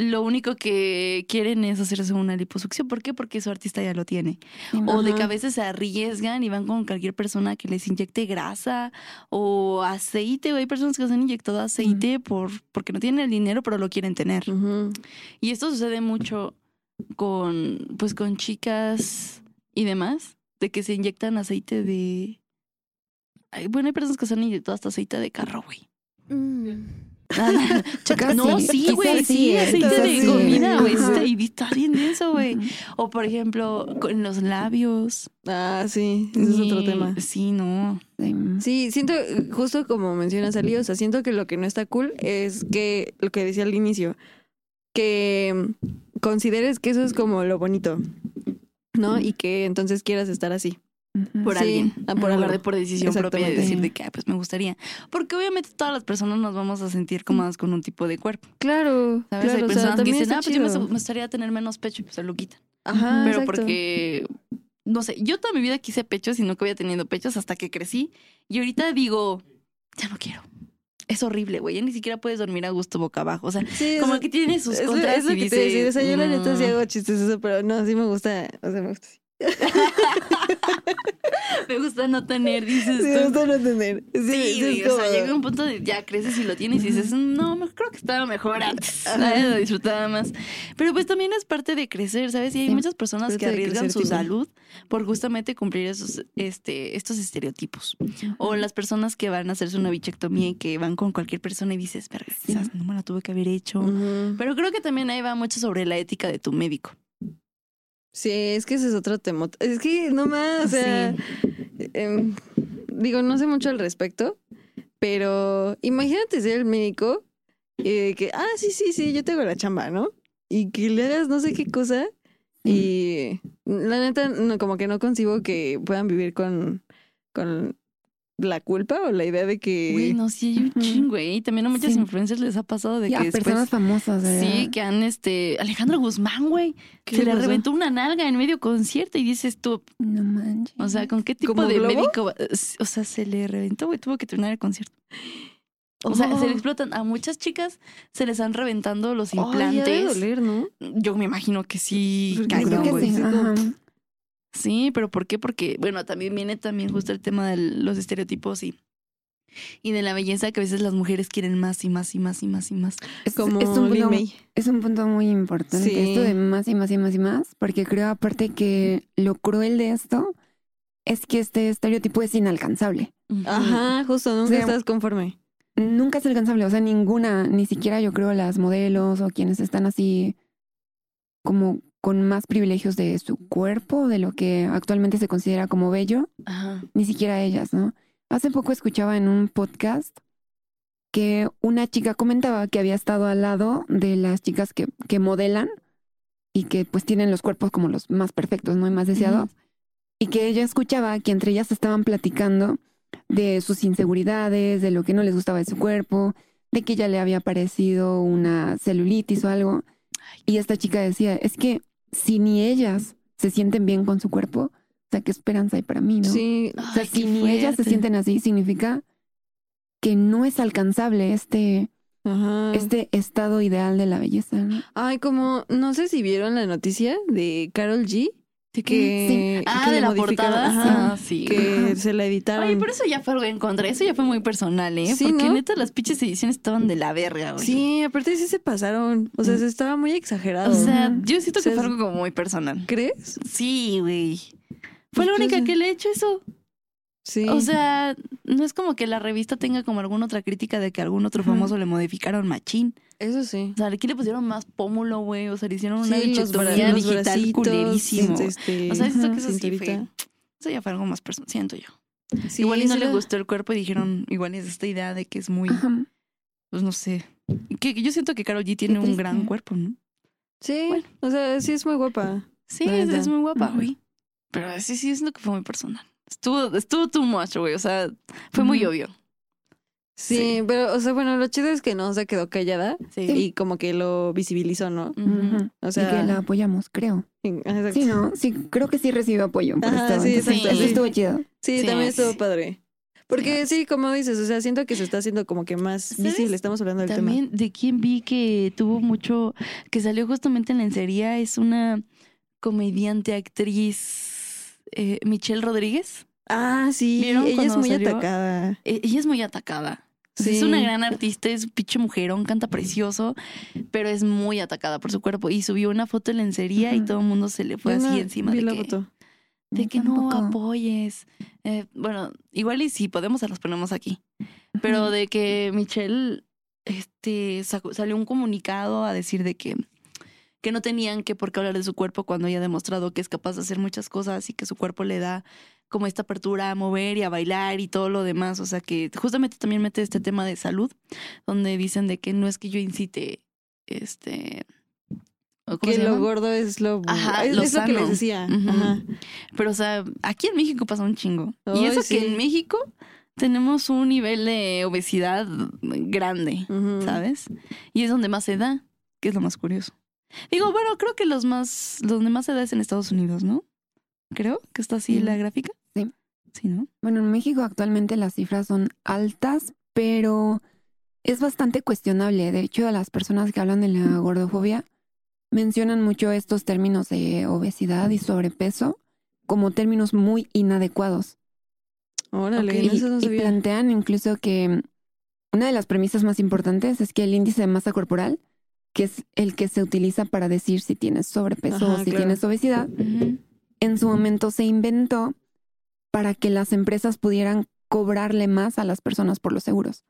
Lo único que quieren es hacerse una liposucción. ¿Por qué? Porque su artista ya lo tiene. O de que a veces se arriesgan y van con cualquier persona que les inyecte grasa o aceite. Hay personas que se han inyectado aceite por, porque no tienen el dinero, pero lo quieren tener. Y esto sucede mucho con, pues, con chicas y demás, de que se inyectan aceite de... Bueno, hay personas que se han inyectado hasta aceite de carro, güey. [laughs] No, sí, güey, sí, aceite de comida, güey. Está, bien denso, güey. O, por ejemplo, con los labios. Ah, sí, ese es otro tema. Sí, no. Sí. Siento, justo como mencionas Ali, o sea, siento que lo que no está cool es que, lo que decía al inicio, que consideres que eso es como lo bonito, ¿no? Y que entonces quieras estar así. Por Sí, alguien. en por lugar algo. de por decisión propia de decir de que, ah, pues me gustaría. Porque obviamente todas las personas nos vamos a sentir cómodas con un tipo de cuerpo. Claro, ¿Sabes? claro, Hay o sea, personas que dicen, ah, pues yo me, gustaría tener menos pecho y pues se lo quitan. Ajá, Pero exacto. porque, no sé, yo toda mi vida quise pechos y nunca había tenido pechos hasta que crecí. Y ahorita digo, ya no quiero. Es horrible, güey. Ya ni siquiera puedes dormir a gusto boca abajo. O sea, Sí, como eso- que tiene sus es, contras es lo y que te decía, o sea, yo la neta sí "Mm". hago chistes eso, pero no, sí me gusta, o sea, me gusta. [laughs] Me gusta no tener, dices me gusta no tener. Sí, Sí, sí, o sea, llega un punto de ya creces y lo tienes y dices, no, creo que estaba mejor antes, ¿sabes? Lo disfrutaba más. Pero pues también es parte de crecer, ¿sabes? Y hay Sí. muchas personas que arriesgan crecer, su salud por justamente cumplir esos, este, estos estereotipos. O las personas que van a hacerse una bichectomía y que van con cualquier persona y dices, quizás no me la tuve que haber hecho. Ujú. Pero creo que también ahí va mucho sobre la ética de tu médico. Sí, es que ese es otro tema. Es que no más, o sea, em, digo, no sé mucho al respecto, pero imagínate ser el médico eh, que, ah, sí, sí, sí, yo tengo la chamba, ¿no? Y que le hagas no sé qué cosa. Y la neta, no, como que no concibo que puedan vivir con, con la culpa o la idea de que... Güey, no, sí, hay un chingo, güey. Y también a muchas Sí. influencers les ha pasado de Y a que después... personas famosas, ¿verdad? Sí, que han, este... Alejandro Guzmán, güey. ¿Qué Se le reventó una nalga en medio concierto y dices tú, No manches. o sea, ¿con qué tipo ¿Como de globo? médico? O sea, se le reventó, güey, tuvo que terminar el concierto. O sea, se le Oh. explotan. A muchas chicas se les han reventando los Ay, ha de implantes. doler, ¿no? Yo me imagino que sí, creo cañón, que sí, Sí, pero ¿por qué? Porque, bueno, también viene también justo el tema de los estereotipos y, y de la belleza que a veces las mujeres quieren más y más y más y más y más. Es, Como es un punto, es un punto muy importante Sí. esto de más y más y más y más, porque creo aparte que lo cruel de esto es que este estereotipo es inalcanzable. Ajá, justo, nunca estás conforme. Nunca es alcanzable, o sea, ninguna, ni siquiera yo creo las modelos o quienes están así como con más privilegios de su cuerpo, de lo que actualmente se considera como bello, Ajá. ni siquiera ellas, ¿no? Hace poco escuchaba en un podcast que una chica comentaba que había estado al lado de las chicas que, que modelan y que pues tienen los cuerpos como los más perfectos, ¿no? Y más deseados. Y que ella escuchaba que entre ellas estaban platicando de sus inseguridades, de lo que no les gustaba de su cuerpo, de que ya le había parecido una celulitis o algo. Y esta chica decía, es que si ni ellas se sienten bien con su cuerpo, o sea, ¿qué esperanza hay para mí, no? Sí, O sea, si ni ellas se sienten así, significa que no es alcanzable este, ajá. este estado ideal de la belleza. ¿no? Ay, como, no sé si vieron la noticia de Carol G. Que, Ah, que de la portada. ajá, sí. que se la editaron. Oye, pero eso ya fue algo en contra. Eso ya fue muy personal, ¿eh? Sí, Porque ¿no? neta las pinches ediciones estaban de la verga, güey. Sí, aparte sí se pasaron. O sea, Mm. se estaba muy exagerado. O sea, yo siento O sea, que fue algo como muy personal. ¿crees? Sí, güey. Fue la Pues, única pues, que le he hecho eso. Sí. O sea, no es como que la revista tenga como alguna otra crítica de que algún otro famoso le modificaron machín. eso sí. O sea, aquí le pusieron más pómulo, güey. O sea, le hicieron una Sí, digital bracitos, culerísimo. este, O sea, Ajá. que eso sí fue. Eso ya fue algo más personal, siento yo. Sí, igual y no le la- gustó el cuerpo y dijeron, igual es esta idea de que es muy, Ajá. pues no sé. Que, que yo siento que Karol G tiene un gran cuerpo, ¿no? Sí, Bueno. o sea, sí es muy guapa. Sí, es, es muy guapa, güey. Pero sí, sí, siento que fue muy personal. Estuvo, estuvo too much, güey. O sea, fue muy obvio. Sí, Sí. pero, o sea, bueno, lo chido es que no se quedó callada Sí. y como que lo visibilizó, ¿no? Ujú. O y sea, que la apoyamos, creo. exacto. Sí, ¿no? Sí, creo que sí recibió apoyo por Ajá, esto. sí, Entonces, estuvo chido. Sí, Sí, también estuvo padre. Porque sí, como dices, o sea, siento que se está haciendo como que más ¿Sabes? visible. Estamos hablando del tema. También de quien vi que tuvo mucho, que salió justamente en lencería, es una comediante, actriz, eh, Michelle Rodríguez. Ah, sí, ¿Vieron ella es muy salió? atacada. Eh, ella es muy atacada. Sí. Es una gran artista, es un pinche mujerón, canta precioso, pero es muy atacada por su cuerpo. Y subió una foto en lencería y todo el mundo se le fue Yo así no encima vi de la que, foto. de que no apoyes. Eh, bueno, igual y si podemos, se los ponemos aquí. Pero de que Michelle este, sacó- salió un comunicado a decir de que, que no tenían que por qué hablar de su cuerpo cuando ella ha demostrado que es capaz de hacer muchas cosas y que su cuerpo le da como esta apertura a mover y a bailar y todo lo demás. O sea que justamente también mete este tema de salud, donde dicen de que no es que yo incite este... ¿o cómo Que lo gordo es lo, Ajá, es, lo es lo que les decía. Ajá. Pero, o sea, aquí en México pasa un chingo. y eso sí. que en México tenemos un nivel de obesidad grande. ¿sabes? Y es donde más se da, que es lo más curioso. Digo, bueno, creo que los más, donde más se da es en Estados Unidos, ¿no? Creo que está así Sí. la gráfica. Sí. Sí, ¿no? Bueno, en México actualmente las cifras son altas, pero es bastante cuestionable. De hecho, las personas que hablan de la gordofobia mencionan mucho estos términos de obesidad y sobrepeso como términos muy inadecuados. Órale, eso no y plantean incluso que una de las premisas más importantes es que el índice de masa corporal, que es el que se utiliza para decir si tienes sobrepeso Ajá, o si claro. tienes obesidad, en su momento se inventó para que las empresas pudieran cobrarle más a las personas por los seguros.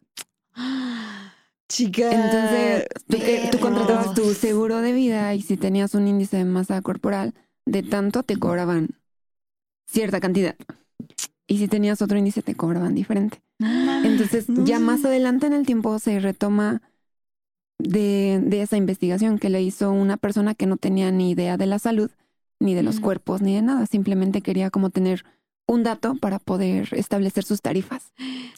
Chica. Entonces, tú, que- tú perros. contratabas tu seguro de vida y si tenías un índice de masa corporal de tanto, te cobraban cierta cantidad. Y si tenías otro índice, te cobraban diferente. Entonces, ya más adelante en el tiempo se retoma de, de esa investigación que le hizo una persona que no tenía ni idea de la salud, ni de los cuerpos, ni de nada. Simplemente quería como tener un dato para poder establecer sus tarifas.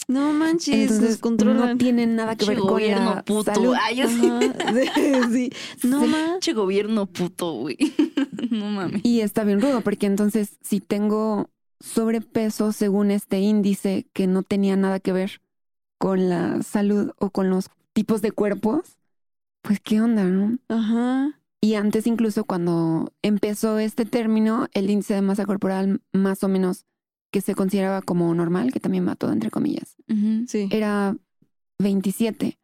No manches, Entonces no tienen nada que ver con la puto. salud. Ay, yo sí. Ajá, [laughs] sí, sí. No manches. Gobierno puto, güey. [laughs] no mames. Y está bien rudo, porque entonces si tengo sobrepeso según este índice que no tenía nada que ver con la salud o con los tipos de cuerpos, pues qué onda, ¿no? Ajá. Y antes incluso cuando empezó este término, el índice de masa corporal más o menos que se consideraba como normal, que también va todo entre comillas, Ujú. Sí. era 27.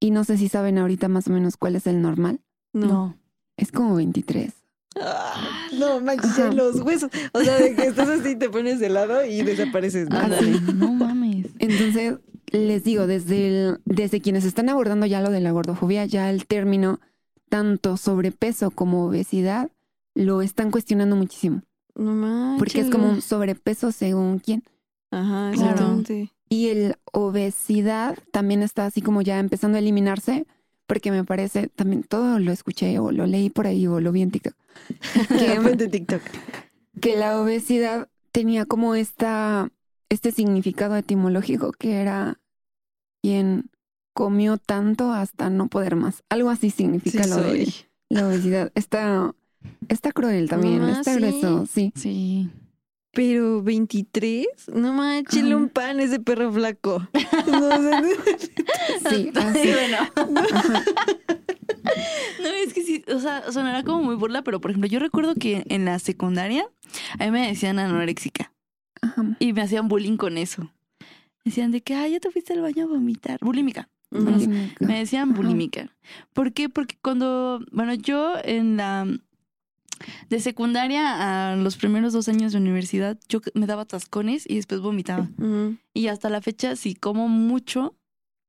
Y no sé si saben ahorita más o menos cuál es el normal. No. No. Es como 23. Ah, no manches, Ajá. los huesos. O sea, de que estás así, te pones de lado y desapareces. ¿no? Ándale. No mames. Entonces, les digo, desde, el- desde quienes están abordando ya lo de la gordofobia, ya el término tanto sobrepeso como obesidad lo están cuestionando muchísimo. No manches. Porque es como un sobrepeso según quién. Ajá, Claro. Y el obesidad también está así como ya empezando a eliminarse, porque me parece, también todo lo escuché o lo leí por ahí o lo vi en TikTok, [laughs] Que TikTok. que la obesidad tenía como esta, este significado etimológico que era quien comió tanto hasta no poder más. Algo así significa Sí lo de la obesidad. Está, está cruel también, Mamá, está sí. grueso, sí. Sí. Pero 23, no manches, Ajá. un pan ese perro flaco. [laughs] Sí, Sí, [laughs] así. bueno. [laughs] Ajá. No, es que sí, o sea, sonará como muy burla, pero por ejemplo, yo recuerdo que en la secundaria a mí me decían anoréxica Ajá. y me hacían bullying con eso. Decían de que, ay, ya te fuiste al baño a vomitar. Bulímica. Me decían Ajá. bulímica. ¿Por qué? Porque cuando, bueno, yo en la de secundaria a los primeros dos años de universidad, yo me daba tascones y después vomitaba. Y hasta la fecha, si como mucho,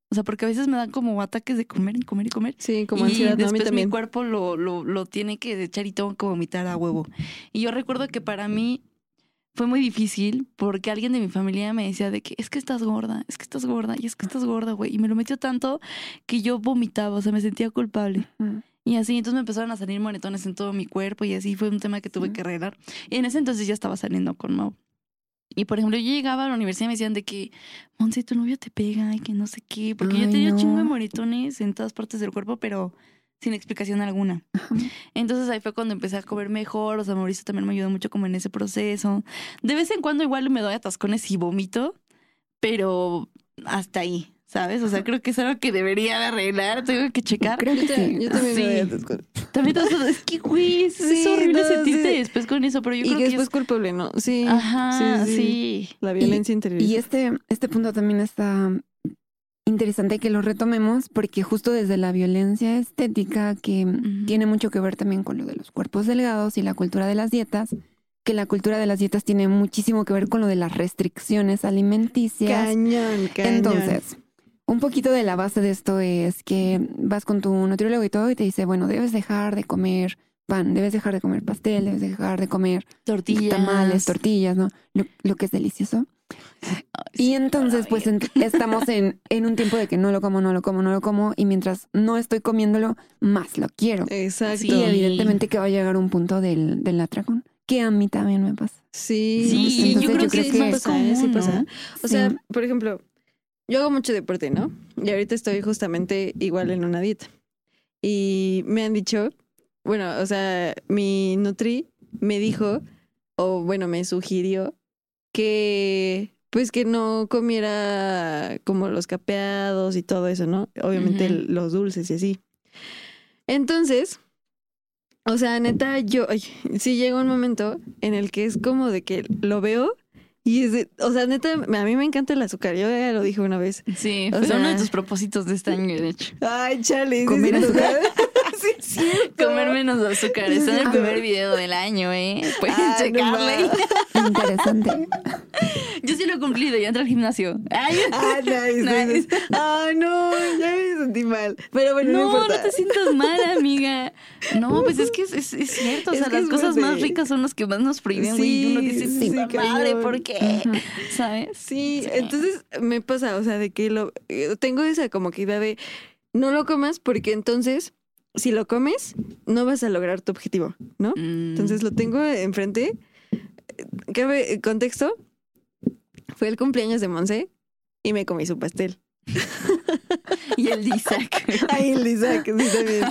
o sea, porque a veces me dan como ataques de comer y comer y comer. Sí, como y ansiedad, ¿no? A mí después mi cuerpo lo, lo, lo tiene que echar y tengo que vomitar a huevo. Y yo recuerdo que para mí fue muy difícil porque alguien de mi familia me decía de que es que estás gorda, es que estás gorda y es que estás gorda, güey. Y me lo metió tanto que yo vomitaba, o sea, me sentía culpable. Y así, entonces me empezaron a salir moretones en todo mi cuerpo y así fue un tema que tuve que arreglar. Y en ese entonces ya estaba saliendo con Mau. Y por ejemplo, yo llegaba a la universidad y me decían de que, Monse, tu novio te pega y que no sé qué. Porque yo tenía un chingo de moretones en todas partes del cuerpo, pero sin explicación alguna. Ajá. Entonces ahí fue cuando empecé a comer mejor. O sea, Mauricio también me ayudó mucho como en ese proceso. De vez en cuando igual me doy atascones y vomito, pero hasta ahí, ¿sabes? O sea, creo que es algo que debería de arreglar. Tengo que checar. Creo que sí. yo también Sí. me voy a atascar. También es que, güey, es, es Sí, horrible no, sentirte sí. después con eso, pero yo Y creo que después es... culpable, ¿no? Sí. Ajá, sí, sí. sí. La violencia interior. Y este, este punto también está interesante que lo retomemos porque justo desde la violencia estética que tiene mucho que ver también con lo de los cuerpos delgados y la cultura de las dietas, que la cultura de las dietas tiene muchísimo que ver con lo de las restricciones alimenticias. Cañón, cañón. Entonces, un poquito de la base de esto es que vas con tu nutriólogo y todo y te dice, bueno, debes dejar de comer pan, debes dejar de comer pastel, debes dejar de comer Tortillas. tamales, tortillas, ¿no? Lo, lo que es delicioso. Y entonces, pues estamos en, en un tiempo de que no lo como, no lo como, no lo como, y mientras no estoy comiéndolo, más lo quiero. Exacto. Y evidentemente que va a llegar un punto del, del atracón, que a mí también me pasa. Sí, Sí, yo creo que sí es más pasa, ¿eh? Sí común, pasa. ¿no? O sea, por ejemplo, yo hago mucho deporte, ¿no? Y ahorita estoy justamente igual en una dieta. Y me han dicho, bueno, o sea, mi Nutri me dijo, o bueno, me sugirió que pues que no comiera como los capeados y todo eso, ¿no? Obviamente los dulces y así. Entonces, o sea, neta, yo, ay, sí llega un momento en el que es como de que lo veo y es de, o sea, neta, a mí me encanta el azúcar, yo ya lo dije una vez. Sí, O fue sea- uno de tus propósitos de este año, de hecho. Ay, chale, Comer azúcar. [laughs] sí, es cierto. Comer menos azúcar. En el Ah. primer video del año, ¿eh? Pueden Ah, no checarle. Interesante. [laughs] Yo sí lo he cumplido, ya entré al gimnasio. Ay, Ah, nice, Nice. nice. Ay, no, ya me sentí mal. Pero bueno, no, no, te sientas mal, amiga. No, pues es que es, es- es cierto. O Es sea, las es cosas más ricas son las que más nos prohíben, güey. y uno Sí, dice, sí, "Puta cañón. madre, ¿por qué? ¿Sabes? Sí, Sí. entonces me pasa, o sea, de que lo eh, tengo esa como que idea de no lo comas porque entonces, si lo comes, no vas a lograr tu objetivo, ¿no? Mm. Entonces lo tengo enfrente. Cabe contexto. Fue el cumpleaños de Monse y me comí su pastel. [laughs] Y el Isaac. [laughs] Ay, el Isaac, sí, también.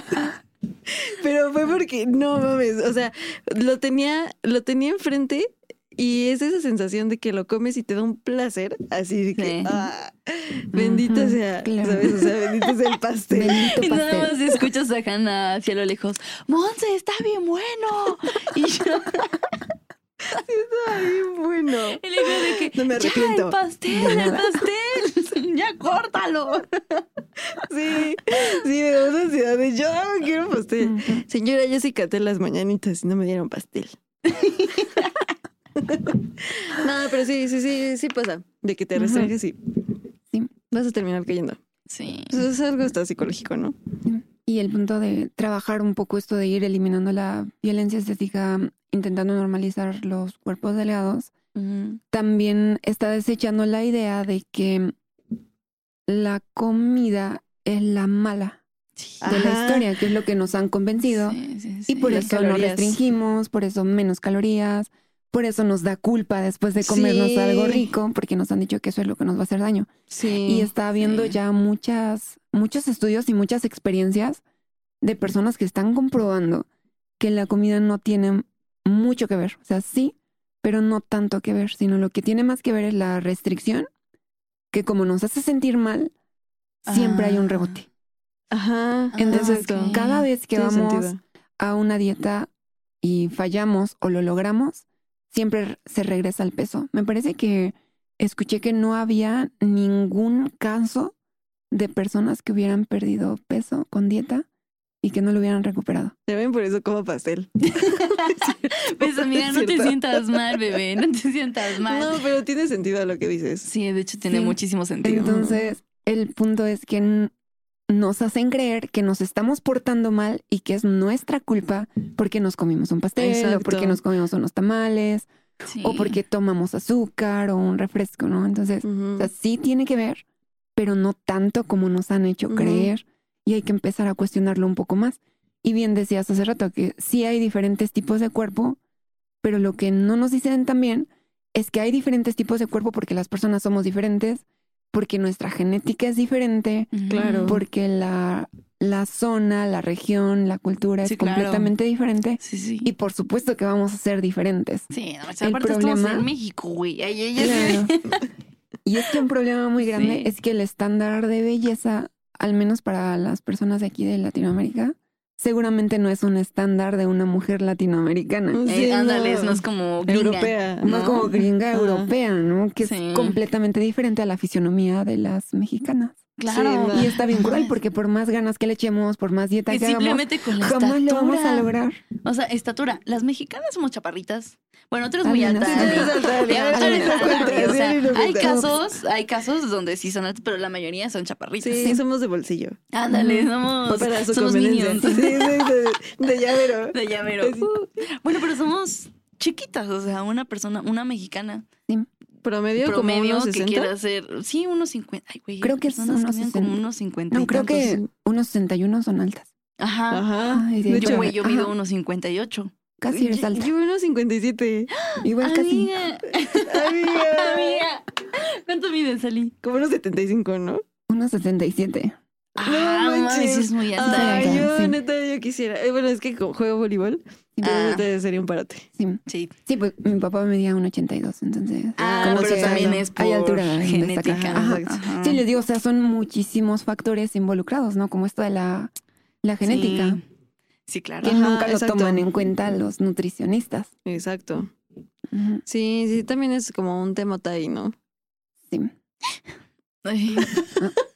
Pero fue porque, no mames, o sea, lo tenía, lo tenía enfrente y es esa sensación de que lo comes y te da un placer, así de que, Sí. ah, sea, claro. ¿sabes? O sea, bendito sea el [laughs] pastel. Bendito Y nada más escuchas a Hannah hacia lo lejos. Monse, está bien bueno. Y yo, [laughs] Ay, bueno. y le digo de que, No me ya, arrepiento. el pastel, el pastel. [laughs] ya, córtalo. Sí, sí, me da una ansiedad de yo quiero pastel. Señora, yo sí caté las mañanitas y no me dieron pastel. [laughs] no, pero sí, sí, sí, sí pasa. De que te restringes y Sí. vas a terminar cayendo. Sí. Pues es algo hasta psicológico, ¿no? Y el punto de trabajar un poco esto de ir eliminando la violencia estética, intentando normalizar los cuerpos delgados, también está desechando la idea de que la comida es la mala de la historia, que es lo que nos han convencido. Sí, sí, sí. Y por eso nos calorías. restringimos, por eso menos calorías, por eso nos da culpa después de comernos Sí. algo rico, porque nos han dicho que eso es lo que nos va a hacer daño. Sí. Y está habiendo sí. ya muchas, muchos estudios y muchas experiencias de personas que están comprobando que la comida no tiene mucho que ver. O sea, sí, pero no tanto que ver, sino lo que tiene más que ver es la restricción, que como nos hace sentir mal, siempre hay un Ah. rebote. Ajá. Entonces, cada vez que Tiene vamos sentido. a una dieta y fallamos o lo logramos, siempre se regresa al peso. Me parece que escuché que no había ningún caso de personas que hubieran perdido peso con dieta y que no lo hubieran recuperado. Ya ven, por eso como pastel. [laughs] [laughs] Pues amiga, Es no te sientas mal, bebé. No te sientas mal. No, pero tiene sentido lo que dices. Sí, de hecho tiene Sí. muchísimo sentido. Entonces, el punto es que nos hacen creer que nos estamos portando mal y que es nuestra culpa porque nos comimos un pastel o porque nos comimos unos tamales Sí. o porque tomamos azúcar o un refresco, ¿no? Entonces, Ujú. O sea, sí tiene que ver, pero no tanto como nos han hecho creer y hay que empezar a cuestionarlo un poco más. Y bien decías hace rato que sí hay diferentes tipos de cuerpo, pero lo que no nos dicen también es que hay diferentes tipos de cuerpo porque las personas somos diferentes, porque nuestra genética es diferente, claro. porque la, la zona, la región, la cultura Sí, es claro. completamente diferente. Sí, sí. Y por supuesto que vamos a ser diferentes. Sí, no, el aparte estamos problema- en México, güey. Ay, ay, ay. Claro. [laughs] Y es que un problema muy grande Sí. es que el estándar de belleza, al menos para las personas de aquí de Latinoamérica, seguramente no es un estándar de una mujer latinoamericana. Sí, Eh, no. no es como gringa, Europea. No es como gringa europea, ¿no? Que Sí. es completamente diferente a la fisionomía de las mexicanas. Claro. Sí, Y está bien cruel porque por más ganas que le echemos, por más dieta que hagamos, simplemente con la jamás lo vamos a estatura. lograr. O sea, estatura. Las mexicanas somos chaparritas. Bueno, tú eres Ah, muy alta. sí, sí, hay casos, hay casos donde sí son altas, pero la mayoría son chaparritas. Sí, somos de bolsillo. Ándale, somos, Para su somos conveniencia. minions. Sí, sí, de, de llavero. De llavero. Sí. Uh. Bueno, pero somos chiquitas, o sea, una persona, una mexicana Promedio, promedio como unos que 60. quiera hacer, sí, unos 50. Ay, güey, Creo que personas unos miden 60. como unos 50. No, creo que unos 61 son altas. Ajá. Ajá. Ay, de Yo, hecho, güey, yo mido unos 58. Casi eres yo- alta. Yo unos 57. Igual casi. Amiga, [laughs] Amiga. amiga. ¿Cuánto mides, Ali? Como unos 75, ¿no? Unos 77. Ah, manches. mames, sí es muy alta. Ay, yo, Sí. neta, yo quisiera. Eh, bueno, es que juego voleibol. Sí. Ah. neta, sería un parote. Sí. Sí. Sí, pues mi papá medía un 82, entonces. Ah, Como pero que también hay- es por hay altura en genética. destacar. Ajá. Ajá. Sí, les digo, o sea, son muchísimos factores involucrados, ¿no? Como esto de la, la genética, Sí, claro. que Ajá, nunca lo exacto. toman en cuenta los nutricionistas. Exacto. Sí, sí, también es como un tema ahí, ¿no? Sí. Ay,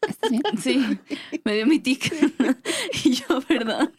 ¿Estás bien? sí, me dio mi tic. [laughs] y yo, perdón.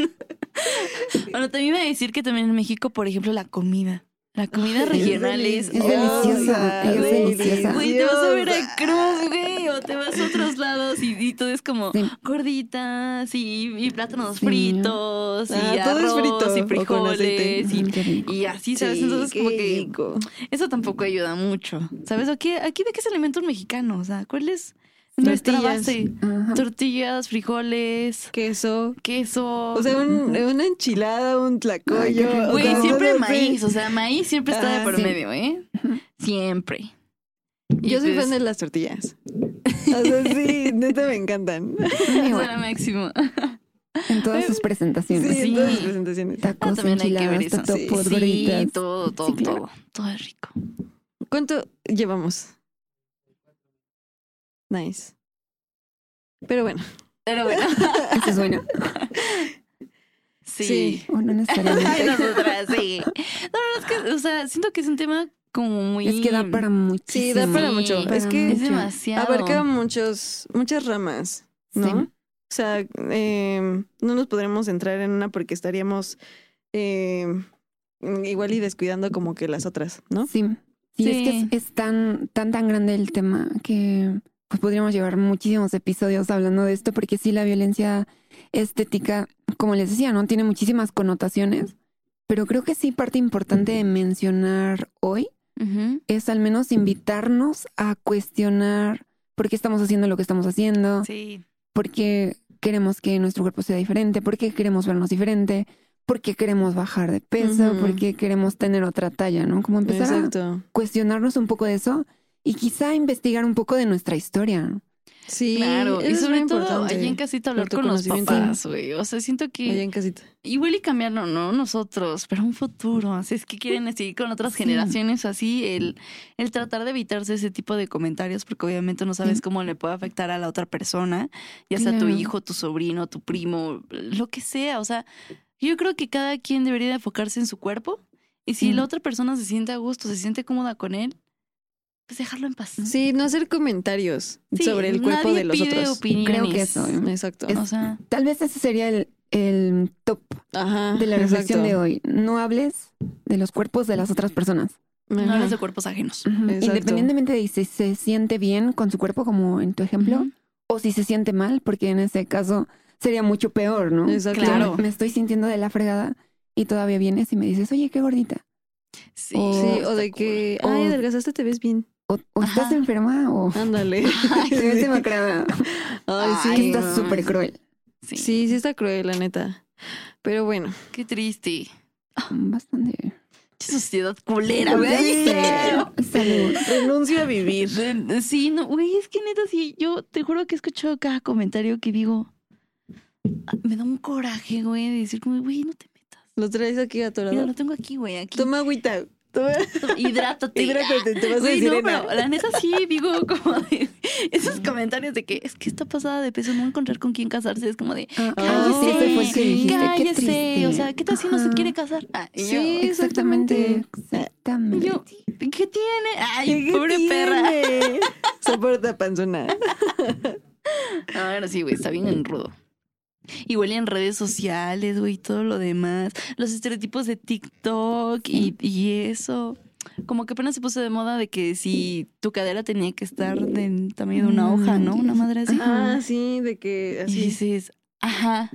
Bueno, también iba a decir que también en México, por ejemplo, la comida. La comida regional es... Es deliciosa, es deliciosa. Güey, te vas a. Veracruz, güey, o te vas a otros [laughs] lados y, y todo es como Sí. gorditas y, y plátanos Sí. fritos y Ah, es arroz frito y frijoles y, y así, ¿sabes? Sí, Entonces como que rico. eso tampoco ayuda mucho. ¿Sabes? Aquí, aquí de qué se alimenta un mexicano, o sea, ¿cuál es Nuestra Tortillas. base. Ajá. Tortillas, frijoles, Queso. queso. O sea, un- una enchilada, un tlacoyo. Güey, siempre maíz. O sea, maíz siempre está de Ah, por sí. medio, ¿eh? Siempre. Y Yo soy pues, fan de las tortillas. [laughs] O sea, sí, neta me encantan. [laughs] Es bueno. lo máximo. En todas sus Sí, presentaciones. en todas Sí. presentaciones. Ah, Tacos, también hay que ver enchiladas, eso. totopos, sí, gorditas. todo, todo, Sí, claro. todo. Todo es rico. ¿Cuánto llevamos? Nice. Pero bueno, Pero bueno. [laughs] Eso es bueno. Sí. Sí. O no Ay, necesariamente. [laughs] nosotras, sí. No, no, es que, o sea, siento que es un tema como muy... Es que da para muchísimo. Sí, da para mucho. Para Es que- Es mucho. demasiado. abarca muchos, muchas ramas, ¿no? Sí. O sea, eh, no nos podremos entrar en una porque estaríamos eh, igual y descuidando como que las otras, ¿no? Sí. Sí, es que es, es tan, tan, tan grande el tema que pues podríamos llevar muchísimos episodios hablando de esto, porque sí, la violencia estética, como les decía, ¿no? Tiene muchísimas connotaciones, pero creo que sí parte importante de mencionar hoy es al menos invitarnos a cuestionar por qué estamos haciendo lo que estamos haciendo, Sí. por qué queremos que nuestro cuerpo sea diferente, por qué queremos vernos diferente, por qué queremos bajar de peso, Ujú. por qué queremos tener otra talla, ¿no? Como empezar a cuestionarnos un poco de eso y quizá investigar un poco de nuestra historia. Sí, Claro, y sobre muy todo importante. allí en casita hablar con los papás, güey. O sea, siento que Allá en casita. igual y cambiarlo, no nosotros, pero un futuro. Así es que quieren seguir con otras Sí. generaciones así, el, el tratar de evitarse ese tipo de comentarios, porque obviamente no sabes Sí. cómo le puede afectar a la otra persona, ya sea tu hijo, tu sobrino, tu primo, lo que sea. O sea, yo creo que cada quien debería de enfocarse en su cuerpo. Y si Sí. la otra persona se siente a gusto, se siente cómoda con él, pues dejarlo en paz. Sí, no hacer comentarios Sí, sobre el cuerpo nadie de los pide otros. opiniones. Creo que eso, ¿eh? Exacto. Es- O sea, Tal vez ese sería el, el top Ajá. de la reflexión exacto. de hoy. No hables de los cuerpos de las otras personas. no hables de cuerpos ajenos. Independientemente de si se siente bien con su cuerpo, como en tu ejemplo, o si se siente mal, porque en ese caso sería mucho peor, ¿no? Exacto. Claro. Me estoy sintiendo de la fregada y todavía vienes y me dices, oye, qué gordita. Sí, O- Sí, o de que, ay, adelgazaste, te ves bien. O, o estás enferma o Ándale. te ves demacrada. Ay, sí. estás no. súper cruel. Sí. Sí, sí está cruel, la neta. Pero bueno. Qué triste. Bastante. Qué sociedad culera, güey. Salud. Renuncio a vivir. Sí, no, güey, es que neta, sí, yo te juro que he escuchado cada comentario que digo. ah, Me da un coraje, güey, de decir como, güey, no te metas. Lo traes aquí Mira, atorado. lo tengo aquí, güey, aquí. Toma agüita. [laughs] Hidrátate. Hidrátate, te vas a Güey, decir no, pero la neta sí digo [laughs] como de esos comentarios de que es que está pasada de peso, no encontrar con quién casarse, es como de Ah, Ah, sí, ese fue el que sí. dijiste. Qué cállese, triste. o sea, ¿qué tal si no se quiere casar? Ah, Sí, yo, Exactamente. exactamente. Yo, ¿qué tiene? Ay, ¿Qué pobre perra. [laughs] Soporta panzona. Ahora sí, güey, está bien en rudo. Igual en redes sociales, güey, todo lo demás. Los estereotipos de TikTok y, y eso. Como que apenas se puso de moda de que si tu cadera tenía que estar del tamaño de una hoja, ¿no? Una madre así. Ah, sí, de que Y así. dices, ajá,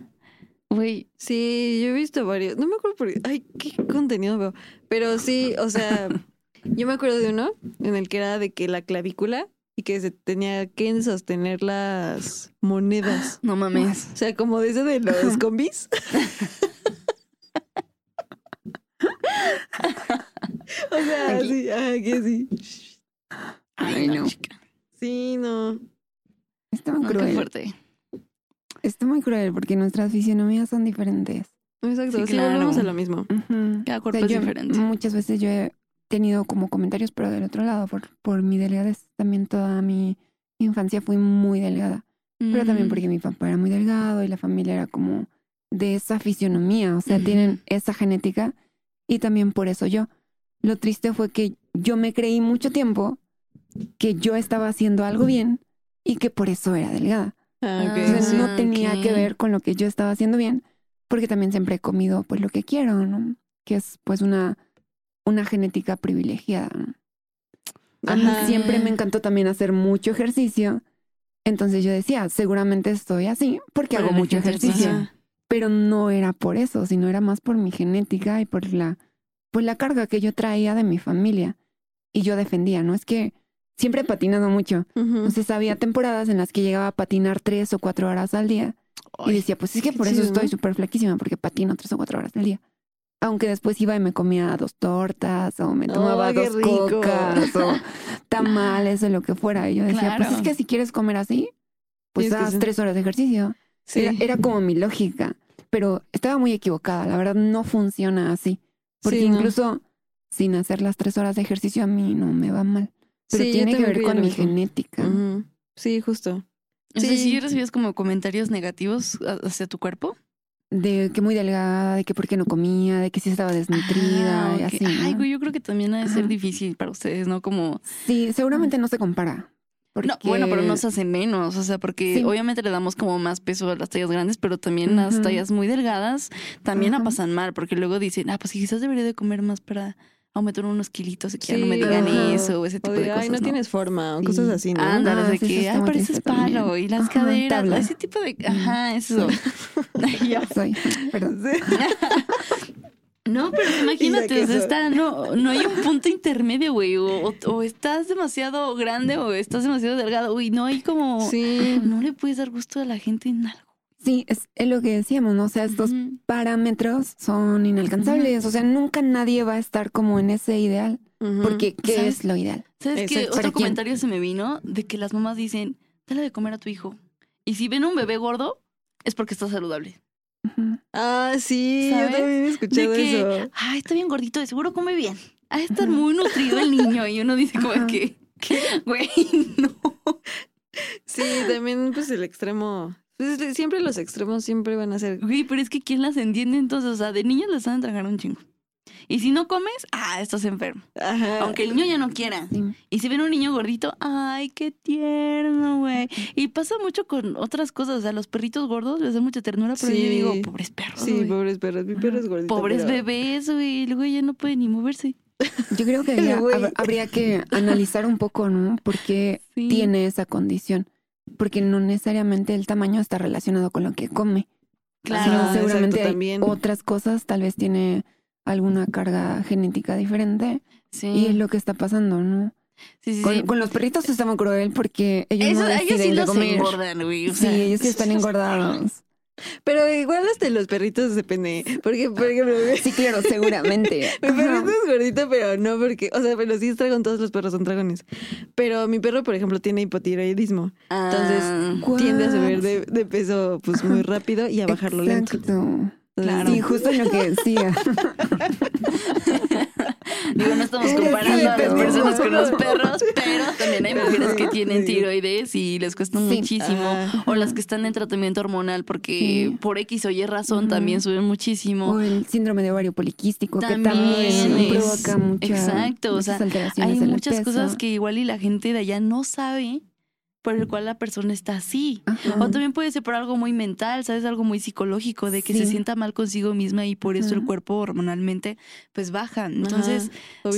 güey, Sí, yo he visto varios. No me acuerdo por ay, qué contenido veo. Pero sí, o sea, [laughs] yo me acuerdo de uno en el que era de que la clavícula y que se tenía que sostener las monedas. [gasps] no mames. O sea, como de eso de los [laughs] combis. [laughs] o sea, Aquí. sí, ajá, que sí. Ay, no. Sí, no. Está muy No, qué cruel. fuerte. Está muy cruel porque nuestras fisionomías son diferentes. Exacto, Sí, sí, claro. volvemos a lo mismo. Cada O cuerpo sea, es yo diferente. Muchas veces yo he tenido como comentarios, pero del otro lado, por, por mi delgadez. También toda mi infancia fui muy delgada. Pero también Mm. porque mi papá era muy delgado y la familia era como de esa fisionomía. O sea, Ujú. tienen esa genética y también por eso yo. Lo triste fue que yo me creí mucho tiempo que yo estaba haciendo algo bien y que por eso era delgada. Ah, ok, Ah, Entonces sí. no tenía ok. que ver con lo que yo estaba haciendo bien, porque también siempre he comido pues lo que quiero, ¿no? Que es pues una, una genética privilegiada. A mí siempre me encantó también hacer mucho ejercicio. Entonces yo decía, seguramente estoy así porque Por hago mucho ejercicio. Ajá. Pero no era por eso, sino era más por mi genética y por la, pues la carga que yo traía de mi familia. Y yo defendía, ¿no? Es que siempre he patinado mucho. Ujú. Entonces había temporadas en las que llegaba a patinar tres o cuatro horas al día. Y decía, pues es que por eso chido, estoy ¿no? súper flaquísima, porque patino tres o cuatro horas al día. Aunque después iba y me comía dos tortas, o me tomaba Oh, dos rico. cocas, o [laughs] tamales, o lo que fuera. Y yo decía, pues es que si quieres comer así, pues que haz tres horas de ejercicio. Sí. Era, era como mi lógica, pero estaba muy equivocada. La verdad, no funciona así. Porque Sí, no. incluso sin hacer las tres horas de ejercicio a mí no me va mal. Pero Sí, tiene que ver con mi mismo. genética. Sí, justo. O sea, Sí. ¿sí recibías como comentarios negativos hacia tu cuerpo? De que muy delgada, de que por qué no comía, de que sí estaba desnutrida Ah, y así. Ay, güey, yo creo que también ha de ser Ajá. difícil para ustedes, ¿no? Como... Sí, seguramente no se compara. No, bueno, pero no se hace menos, o sea, porque Sí. obviamente le damos como más peso a las tallas grandes, pero también las tallas muy delgadas también la pasan mal, porque luego dicen, ah, pues quizás debería de comer más para aumentar unos kilitos y que ya no me digan ajá. eso o ese O tipo de, de cosas. ay, no, ¿no? tienes forma, o cosas así, ¿no? Ándale, Ah, de que, ay, pareces palo también. y las Ajá, caderas, tabla. ese tipo de, ajá, eso. [laughs] Yo- Soy, perdón. [laughs] No, pero imagínate, o sea, está, no, no hay un punto intermedio, güey. O estás demasiado grande o estás demasiado delgado. Uy, no hay como. Sí. No le puedes dar gusto a la gente en algo. Sí, es, lo que decíamos, ¿no? O sea, estos parámetros son inalcanzables. O sea, nunca nadie va a estar como en ese ideal. Porque, ¿qué ¿Sabes? es lo ideal? ¿Sabes qué? Otro comentario se me vino de que las mamás dicen, dale de comer a tu hijo. Y si ven un bebé gordo, es porque está saludable. Ah, sí, ¿Sabes? yo también he escuchado de que, eso. ay, está bien gordito, de seguro come bien. Ha de estar muy nutrido el niño. Y uno dice como que, [laughs] güey, no. Sí, también pues el extremo. Pues siempre los extremos siempre van a ser. Güey, pero es que ¿quién las entiende entonces? O sea, de niños les van a tragar un chingo. Y si no comes, ah, estás enfermo. Ajá. Aunque el niño ya no quiera. Sí. Y si ven un niño gordito, ay, qué tierno, güey. Y pasa mucho con otras cosas. O sea, los perritos gordos les da mucha ternura, pero yo digo, pobres perros. Sí, güey. pobres perros. Mi perro es gordito. pobres pero- bebés, güey. Luego ya no pueden ni moverse. [laughs] Yo creo que El güey. habría que analizar un poco, ¿no? ¿Por qué Sí. tiene esa condición? Porque no necesariamente el tamaño está relacionado con lo que come. Claro. sino seguramente exacto, hay también. otras cosas, tal vez tiene alguna carga genética diferente Sí. y es lo que está pasando, ¿no? sí, sí, Con, sí. con los perritos está muy cruel porque ellos Eso, no ellos deciden sí qué los comer. engordan, güey. O Sí, ellos sí están [laughs] engordados. Pero igual hasta los perritos depende. Porque, por ejemplo, [laughs] Sí, claro, [laughs] seguramente. mi perrito es gordito, pero no porque. O sea, pero sí es dragón, todos los perros son dragones. Pero mi perro, por ejemplo, tiene hipotiroidismo. Entonces, ah, tiende a subir de, de peso pues muy rápido y a bajarlo lento. Exacto. Claro. Sí, justo en lo que decía. [laughs] Digo, no estamos comparando a las personas con los [laughs] perros, pero también hay mujeres que tienen tiroides y les cuesta Sí. muchísimo. Ajá. O las que están en tratamiento hormonal porque Sí. por X o Y razón también suben muchísimo. O el síndrome de ovario poliquístico, También que también es- provoca mucha, exacto, o sea, muchas Hay muchas peso. cosas que igual y la gente de allá no sabe por el cual la persona está así. Ajá. O también puede ser por algo muy mental, ¿sabes? Algo muy psicológico, de que se Sí. sienta mal consigo misma y por eso el Ajá. cuerpo hormonalmente pues baja. Entonces,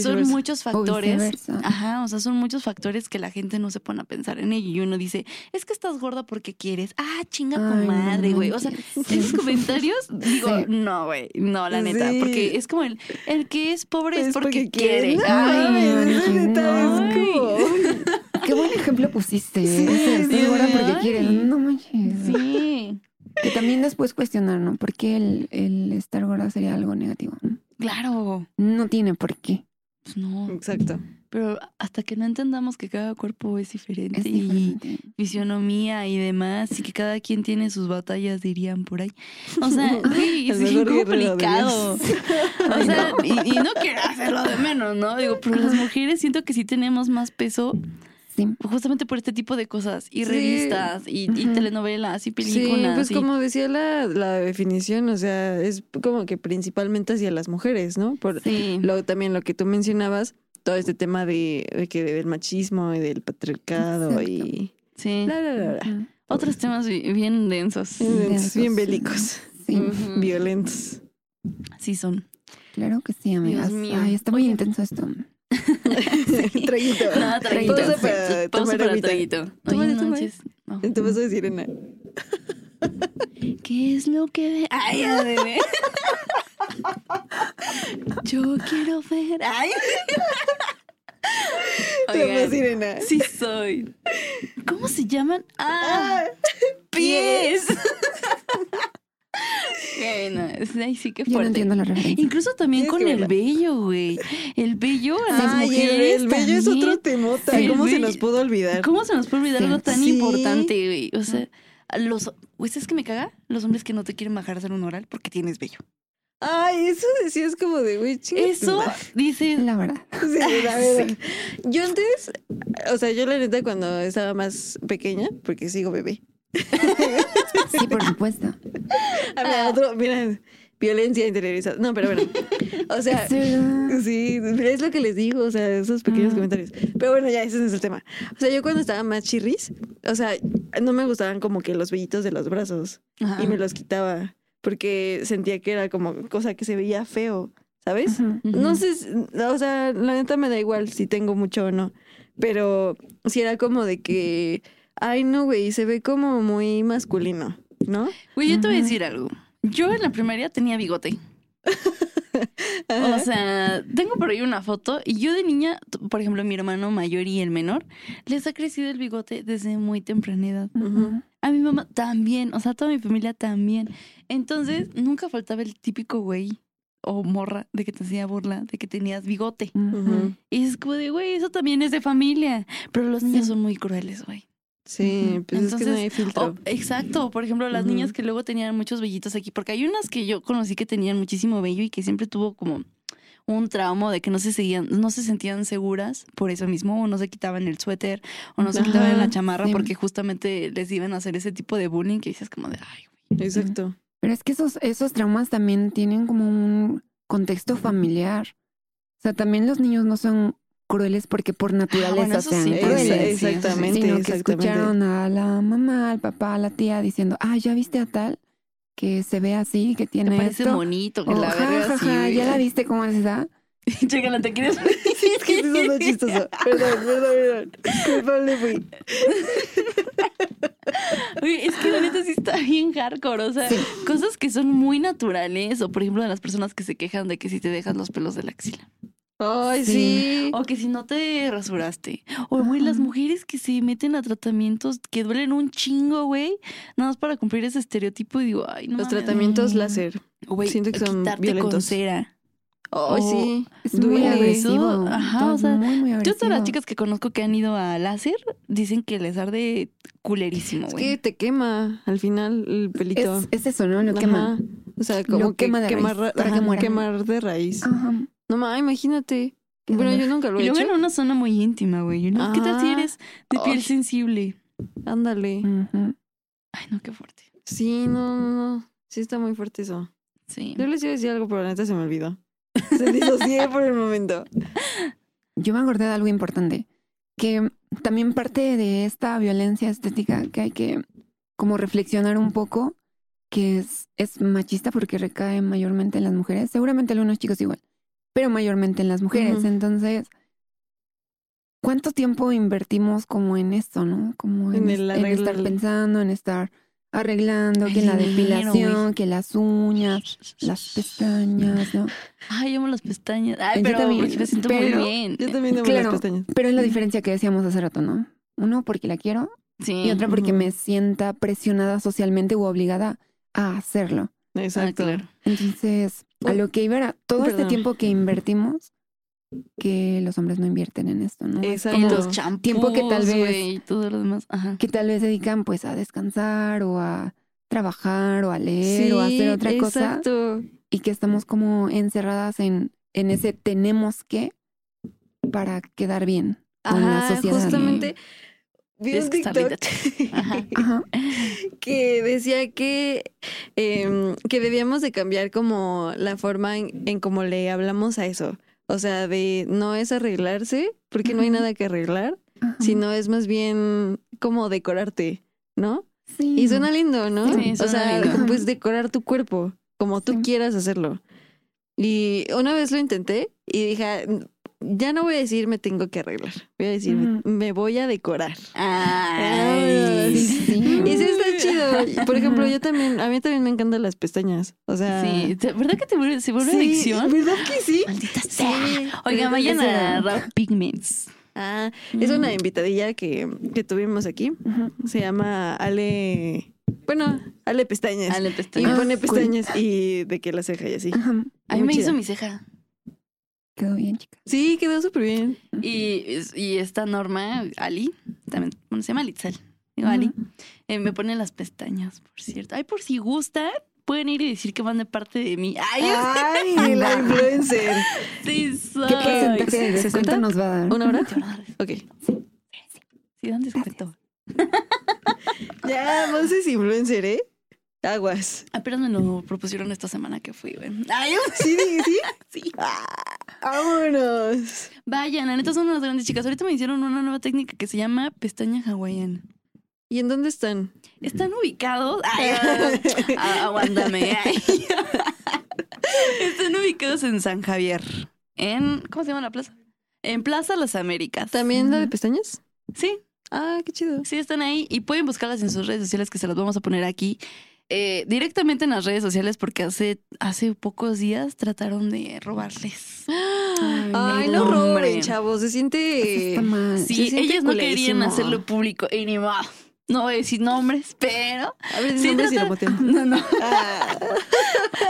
son muchos factores. Ajá, o sea, son muchos factores que la gente no se pone a pensar en ello. Y uno dice, es que estás gorda porque quieres. Ah, chinga tu Ay, no madre, güey. O sea, [laughs] esos comentarios, digo, Sí. no, güey, no, la neta. Porque es como el, el que es pobre es, Es porque, porque quiere. quiere. Ay, Ay, no, neta es no. como- [laughs] Qué buen ejemplo pusiste. Sí, sí, gorda porque ay. quiere. No manches. sí, Que también después cuestionar, ¿no? ¿Por qué el, el estar gorda sería algo negativo? claro. No tiene por qué. Pues no, Exacto. pero hasta que no entendamos que cada cuerpo es diferente, Es y diferente. fisionomía y demás, y que cada quien tiene sus batallas, dirían por ahí. O sea, [laughs] El es bien complicado. [laughs] O sea, y, y no quiero hacerlo de menos, ¿no? Digo, pero las mujeres siento que sí tenemos más peso Sí. justamente por este tipo de cosas. Y Sí. revistas, y, y telenovelas, y Sí, películas. pues y- como decía la, la definición, o sea, es como que principalmente hacia las mujeres, ¿no? Por Sí. lo, también lo que tú mencionabas, todo este tema de, de que del machismo y del patriarcado Exacto. y Sí. Otros temas bi- bien densos. Bien, Densos, bien sí. bélicos, Sí, violentos. Sí son. claro que sí, amigas. mío. Ay, está muy Oye. intenso esto. [laughs] Traguito. No, traguito. Pausa Sí, para pausa tomar para traguito. Oye, no manches. Te vas a decir, Ana. ¿Qué es lo que ve? Ay, ya, bebé. Yo quiero ver. Ay. Te Oigan, sirena. Sí soy. ¿Cómo se llaman? Ah, pies. [laughs] [laughs] Bueno, es- ay, sí, Yo no entiendo la referencia. Incluso también con que el vello, güey. El vello a las Ay, el, mujeres el bello es otro temota. Sí, ¿Cómo se vello. nos pudo olvidar? ¿Cómo se nos puede olvidar Sí. algo tan Sí. importante, güey? O sea, los... Güey, ¿sabes qué me caga? Los hombres que no te quieren bajar a hacer un oral porque tienes vello. Ay, eso decías como de, güey, Eso, dice... La verdad. [laughs] Sí, la verdad. [laughs] Yo antes, o sea, yo la neta cuando estaba más pequeña, porque sigo bebé. [laughs] Sí, por supuesto. [laughs] A ver, otro, mira, violencia interiorizada. No, pero bueno. O sea, [laughs] sí, es lo que les digo, o sea, esos pequeños Ah. comentarios. Pero bueno, ya, ese no es el tema. O sea, yo cuando estaba más chirris, o sea, no me gustaban como que los vellitos de los brazos Ajá. y me los quitaba porque sentía que era como cosa que se veía feo, ¿sabes? No sé, si- o sea, la neta me da igual si tengo mucho o no, pero si era como de que, ay no, güey, se ve como muy masculino, ¿no? Güey, yo te voy a decir algo. Yo en la primaria tenía bigote. O sea, tengo por ahí una foto y yo de niña, por ejemplo, mi hermano mayor y el menor, les ha crecido el bigote desde muy temprana edad. A mi mamá también, o sea, a toda mi familia también. Entonces, nunca faltaba el típico güey o morra de que te hacía burla de que tenías bigote. Y es como de, güey, eso también es de familia. Pero los niños Sí. son muy crueles, güey. Sí, pues es que no Entonces, hay filtro. Exacto, por ejemplo, las niñas que luego tenían muchos vellitos aquí, porque hay unas que yo conocí que tenían muchísimo vello y que siempre tuvo como un trauma de que no se seguían, no se sentían seguras por eso mismo, o no se quitaban el suéter, o no se Ajá, quitaban la chamarra sí. porque justamente les iban a hacer ese tipo de bullying que dices como de, ay, güey. Exacto. Pero es que esos, esos traumas también tienen como un contexto familiar. O sea, también los niños no son crueles porque por naturaleza bueno, eso sean sí, crueles. exactamente, sino que exactamente. escucharon a la mamá, al papá, a la tía diciendo, ah, ya viste a tal que se ve así, que tiene parece esto. bonito que O, la ja, verga ja, así, ja, ya la viste cómo está. [laughs] Chécala, ¿te quieres? Sí, [laughs] es que eso es [laughs] chistoso. Perdón, perdón, perdón. Culpable fui. Oye, es que la neta sí está bien hardcore, o sea, Sí. cosas que son muy naturales, o por ejemplo de las personas que se quejan de que si te dejas los pelos de la axila, Ay, Sí. sí. o que si no te rasuraste, o güey, las mujeres que se meten a tratamientos que duelen un chingo, güey, nada más para cumplir ese estereotipo y digo, ay, no Los mames. tratamientos láser. Güey, siento que son quitarte con violentos. cera. Ay, sí. Es muy agresivo. Ajá, todo o sea, muy, muy Yo todas las chicas que conozco que han ido a láser dicen que les arde culerísimo, Es güey. que te quema al final el pelito. Es, es eso, ¿no? Lo quema. O sea, como Lo que quema de quemar, raíz, para que ajá, muera. quemar de raíz. Ajá. No mames, imagínate. Bueno, yo nunca lo Y he luego hecho. en una zona muy íntima, güey. ¿no? ¿Qué tal si Ah. eres de piel Ay. sensible? Ándale. Ujú. Ay, no, qué fuerte. Sí, no, no, no. Sí está muy fuerte eso. Sí. Yo les iba a decir algo, pero la neta se me olvidó. [laughs] Se disocié por el momento. Yo me acordé de algo importante, que también parte de esta violencia estética que hay que como reflexionar un poco, que es, es machista porque recae mayormente en las mujeres, seguramente algunos chicos igual, pero mayormente en las mujeres. Entonces, ¿cuánto tiempo invertimos como en esto, no? Como en, En es- el en estar pensando, en estar arreglando, El que la depilación, que las uñas, las pestañas, ¿no? Ay, amo las pestañas. Ay, Yo pero también, me siento pero- muy bien. Yo también amo Claro. las pestañas. Pero es la diferencia que decíamos hace rato, ¿no? Uno, porque la quiero, Sí. y otra porque me sienta presionada socialmente u obligada a hacerlo. Ah, Exacto. claro. Entonces, a Oh, lo que iba era todo este tiempo que invertimos, que los hombres no invierten en esto, ¿no? Exacto. Como los champús, tiempo que tal vez- güey, y todo lo demás. Ajá. que tal vez dedican pues a descansar o a trabajar o a leer o a hacer otra cosa Exacto. y que estamos como encerradas en, en ese tenemos que para quedar bien con la Ajá, sociedad. justamente vi un que estar TikTok linda. [laughs] Ajá. Ajá. que decía que, em, que debíamos de cambiar como la forma en, en cómo le hablamos a eso. O sea, de no es arreglarse, porque no hay nada que arreglar, sino es más bien como decorarte, ¿no? Sí. Y suena lindo, ¿no? Sí, o suena sea, lindo. pues decorar tu cuerpo como tú Sí. quieras hacerlo. Y una vez lo intenté y dije, ya no voy a decir me tengo que arreglar, voy a decir me- voy a decorar. Ay. Sí, sí. Y sí está chido. Por ejemplo, yo también, a mí también me encantan las pestañas. O sea, Sí, ¿te- ¿verdad que te vuelve, se vuelve sí, adicción? ¿Verdad que sí? Maldita Sí. sea. Oigan, vayan a. Raw Pigments. Ah, es una invitadilla que, que tuvimos aquí. Se llama Ale. Bueno, Ale Pestañas. Ale Y pestañas. Ah, pone cool. pestañas y de que la ceja y así. Ajá. A mí me hizo mi ceja. Quedó bien, chica. Sí, quedó súper bien. Y, y esta Norma, Ali, también, bueno, se llama Litzel. Digo. Ali, eh, me pone las pestañas, por cierto. Ay, por si gustan, pueden ir y decir que van de parte de mí. Ay, Ay, [laughs] la influencer. sí soy. ¿Qué porcentaje de descuento nos va a dar? ¿Una hora? Te van a dar- Ok. Sí, dan descuento. [laughs] Ya, Monse es influencer, ¿eh? Aguas. Apenas me lo propusieron esta semana que fui, güey. Ay, Sí, [laughs] sí. sí. Ah, vámonos. Vayan, la neta son unas grandes chicas. Ahorita me hicieron una nueva técnica que se llama pestaña hawaiana. ¿Y en dónde están? Están ubicados. [laughs] Ay, ah, aguántame. ay. [laughs] Están ubicados en San Javier. En. ¿Cómo se llama la plaza? En Plaza Las Américas. ¿También la de pestañas? Sí, Ah, qué chido. sí, están ahí y pueden buscarlas en sus redes sociales que se las vamos a poner aquí. Eh, directamente en las redes sociales porque hace, hace pocos días trataron de robarles. Ay, el no roben, chavos. Se siente. está mal. Sí, se siente ellas no querían hacerlo público y ni modo. No voy a decir nombres, pero. A ver, Sí, sí, nombres y trata- la botella. [laughs] No, no. Ah.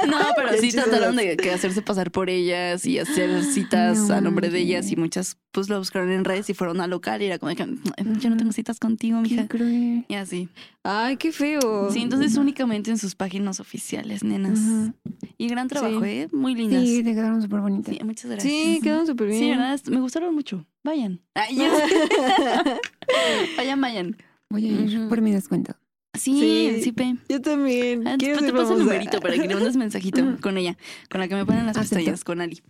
No, pero Bien sí trataron de que hacerse pasar por ellas y hacer citas No a nombre de ellas y muchas pues lo buscaron en redes y fueron al local y era como de yo no tengo citas contigo, Qué mija. cruel. Y así. Ay, qué feo. Sí, entonces únicamente en sus páginas oficiales, nenas. Y gran trabajo, Sí. ¿eh? Muy lindas. Sí, Sí, te quedaron súper bonitas. muchas gracias. Sí, quedaron súper bien. Sí, ¿verdad? Me gustaron mucho. Vayan. Ay, ya. [laughs] [laughs] vayan, vayan. Voy a ir por mi descuento. Sí, Sí. sí, pe. Yo también. Ah, Quiero después te paso el numerito para que le mandes mensajito [laughs] con ella, con la que me ponen las Acepto. pestañas, con Ali.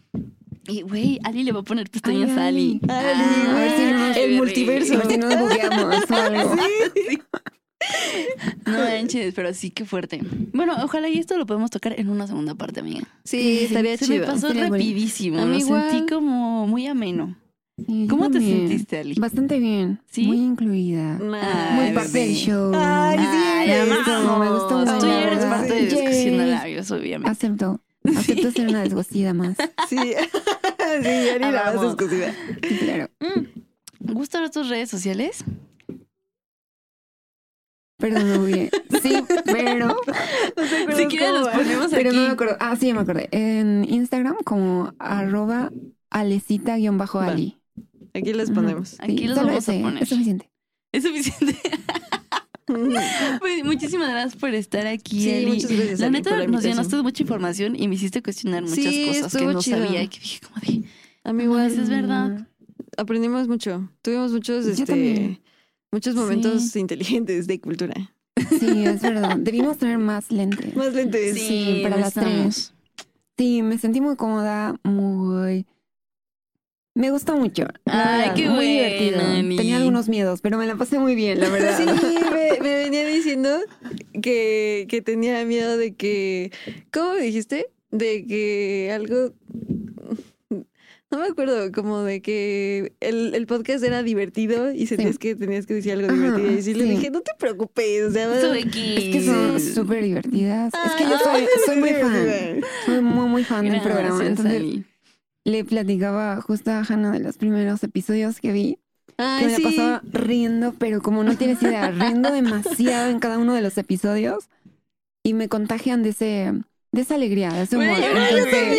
Y, güey, Ali le va a poner pestañas Ay, a Ali. Ali, Ah, a ver si el multiverso. A ver si nos bugueamos o [laughs] algo. No manches, pero sí, qué fuerte. Bueno, ojalá y esto lo podemos tocar en una segunda parte, amiga. Sí, estaría Se me chido. pasó Estaría bueno. rapidísimo. Lo igual. sentí como muy ameno. Sí, ¿Cómo te sentiste, Ali? Bastante bien. ¿Sí? Muy incluida. Ay, Muy parte del show. Ay, sí, Ay, eres. me gustó, me gustó mucho. Tú ya eres parte de discusión de labios, obviamente. Acepto. [laughs] Acepto ser una desgocida más. [laughs] Sí. sí, ya ni la vas a Vamos. escocida. Sí, claro. ¿Gustan tus redes sociales? Perdón, me bugueé. Sí, [laughs] pero. Si quieres los ponemos Pero aquí. no me acuerdo. Ah, sí, ya me acordé. En Instagram como arroba alecita-ali. Aquí les ponemos. Aquí Sí, los vamos a ese, poner. Es suficiente. Es suficiente. [laughs] Pues, muchísimas gracias por estar aquí, Sí, Ali. muchas gracias. La neta nos llenaste mucha información y me hiciste cuestionar muchas Sí, cosas que no chido. sabía y que dije como de, A mí igual. es verdad. Aprendimos mucho. Tuvimos muchos, este, muchos momentos inteligentes de cultura. Sí, es verdad. Debimos tener más lentes. Más lentes. Sí, para las necesitamos. Sí, me sentí muy cómoda, muy... Me gustó mucho. Ay, verdad, qué muy bueno, divertido. Tenía algunos miedos, pero me la pasé muy bien, la verdad. Sí, [laughs] me, me venía diciendo que, que tenía miedo de que. ¿Cómo me dijiste? De que algo. No me acuerdo, como de que el, el podcast era divertido y sentías Sí. que tenías que decir algo Ajá, divertido. Y sí, le dije, no te preocupes. O sea. Es que son súper divertidas. es que yo Ay, soy, [laughs] soy muy fan. Soy muy, muy fan del programa. Entonces. Le platicaba justo a Hannah de los primeros episodios que vi. Que Ay, me la sí. pasaba riendo, pero como no tienes idea, riendo demasiado en cada uno de los episodios. Y me contagian de ese, de esa alegría, de ese humor. Güey, Entonces,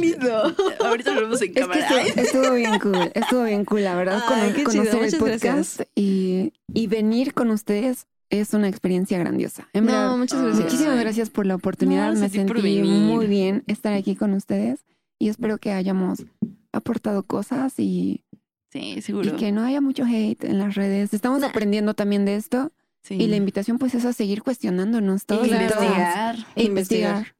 lindo. Ahorita lo vemos en Es que cámara. estuvo, estuvo bien cool, estuvo bien cool, la verdad, Ay, cono- qué chido, conocer el podcast y, y venir con ustedes es una experiencia grandiosa. En verdad, No, muchas gracias. muchísimas gracias por la oportunidad, No, me sentí muy bien estar aquí con ustedes y espero que hayamos aportado cosas y, Sí, y seguro. que no haya mucho hate en las redes. Estamos aprendiendo también de esto Sí. y la invitación pues es a seguir cuestionándonos todos y investigar. E investigar.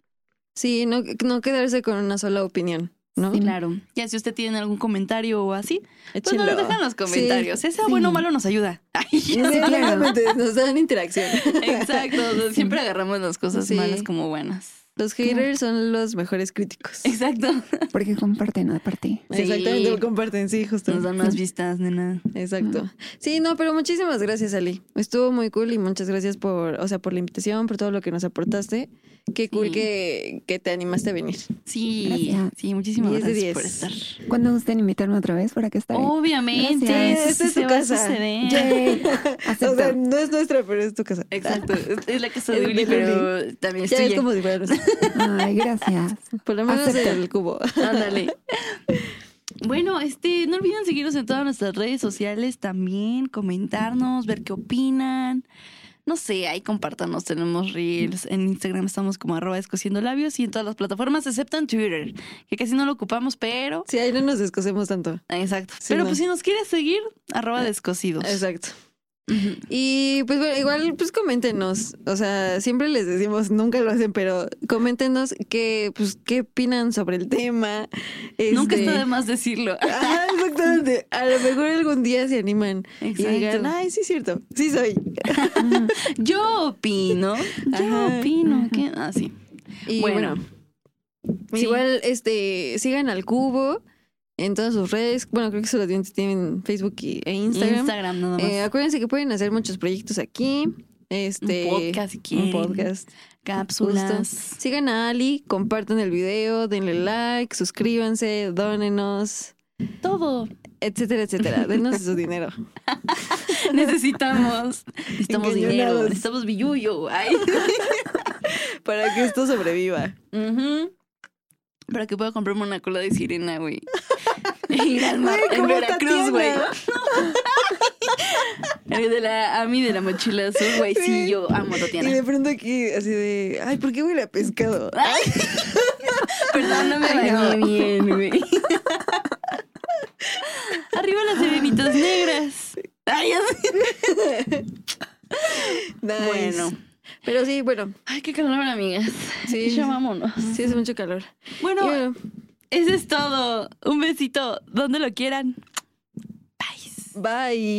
Sí, no, no quedarse con una sola opinión, ¿no? Sí. Claro. Ya si usted tiene algún comentario o así, pues nos lo dejan en los comentarios. Sí. bueno o malo nos ayuda. [laughs] Ay, Sí, claro. nos dan interacción. Exacto. Siempre agarramos las cosas Sí. malas como buenas. Los haters son los mejores críticos. Exacto. [laughs] Porque comparten aparte. Sí. Exactamente, lo comparten, sí, justo. Nos dan más vistas, nena. Exacto. Sí, no, pero muchísimas gracias, Ali. Estuvo muy cool y muchas gracias por, o sea, por la invitación, por todo lo que nos aportaste. Qué cool que, que te animaste a venir. Sí, Gracias. sí, muchísimas 10 de gracias 10. por estar. ¿Cuándo gusten invitarme otra vez para que esté? Obviamente, Gracias. Esta es tu casa. [laughs] O sea, no es nuestra, pero es tu casa. Exacto, es- la casa de Uli, pero también es Ya es como si fuera nuestra. Ay, gracias. [laughs] Por lo menos Acepto. el cubo. Ándale. Bueno, este, no olviden seguirnos en todas nuestras redes sociales también, comentarnos, ver qué opinan. No sé, ahí compártanos, tenemos reels. En Instagram estamos como arroba escociendo labios y en todas las plataformas, excepto en Twitter, que casi no lo ocupamos, pero... Sí, ahí no nos descosemos tanto. Exacto. Sí, pero no. pues si nos quieres seguir, arroba descosidos. Exacto. Y pues bueno, igual pues coméntenos, o sea, siempre les decimos, nunca lo hacen, pero coméntenos qué, pues, qué opinan sobre el tema. Nunca Este- está de más decirlo. [laughs] Ah, exactamente. A lo mejor algún día se animan y Exacto. digan, ay, sí es cierto, sí soy. [laughs] Yo opino. Yo Ajá. opino. que Ah, sí. Y Bueno. bueno, Sí. igual este sigan al cubo en todas sus redes. Bueno, creo que solamente tienen Facebook y, e Instagram. Instagram nada más. Eh, acuérdense que pueden hacer muchos proyectos aquí. Este, Un podcast si un quieren. podcast. Cápsulas. Justo. Sigan a Ali, compartan el video, denle like, suscríbanse, dónenos, Todo. etcétera, etcétera. Denos su [laughs] dinero. Necesitamos. Necesitamos dinero. Necesitamos billuyo. Ay. [laughs] Para que esto sobreviva. Para que pueda comprarme una cola de sirena, güey. Ir al mar en Veracruz, güey. [laughs] Tatiana. De la Ami de la mochila azul, güey. Sí, yo amo a Y Tatiana. de pronto aquí, así de, ay, ¿por qué huele a pescado? [laughs] Ay. [laughs] Perdón, no me Ay, no. bañé bien, güey. Arriba las sirenitas negras. Ay. Nice. Bueno. Pero sí, bueno, Ay, qué calor, amigas. Sí. Ya vámonos. sí hace mucho calor. Y bueno, eso es todo. Un besito donde lo quieran. Bye. bye.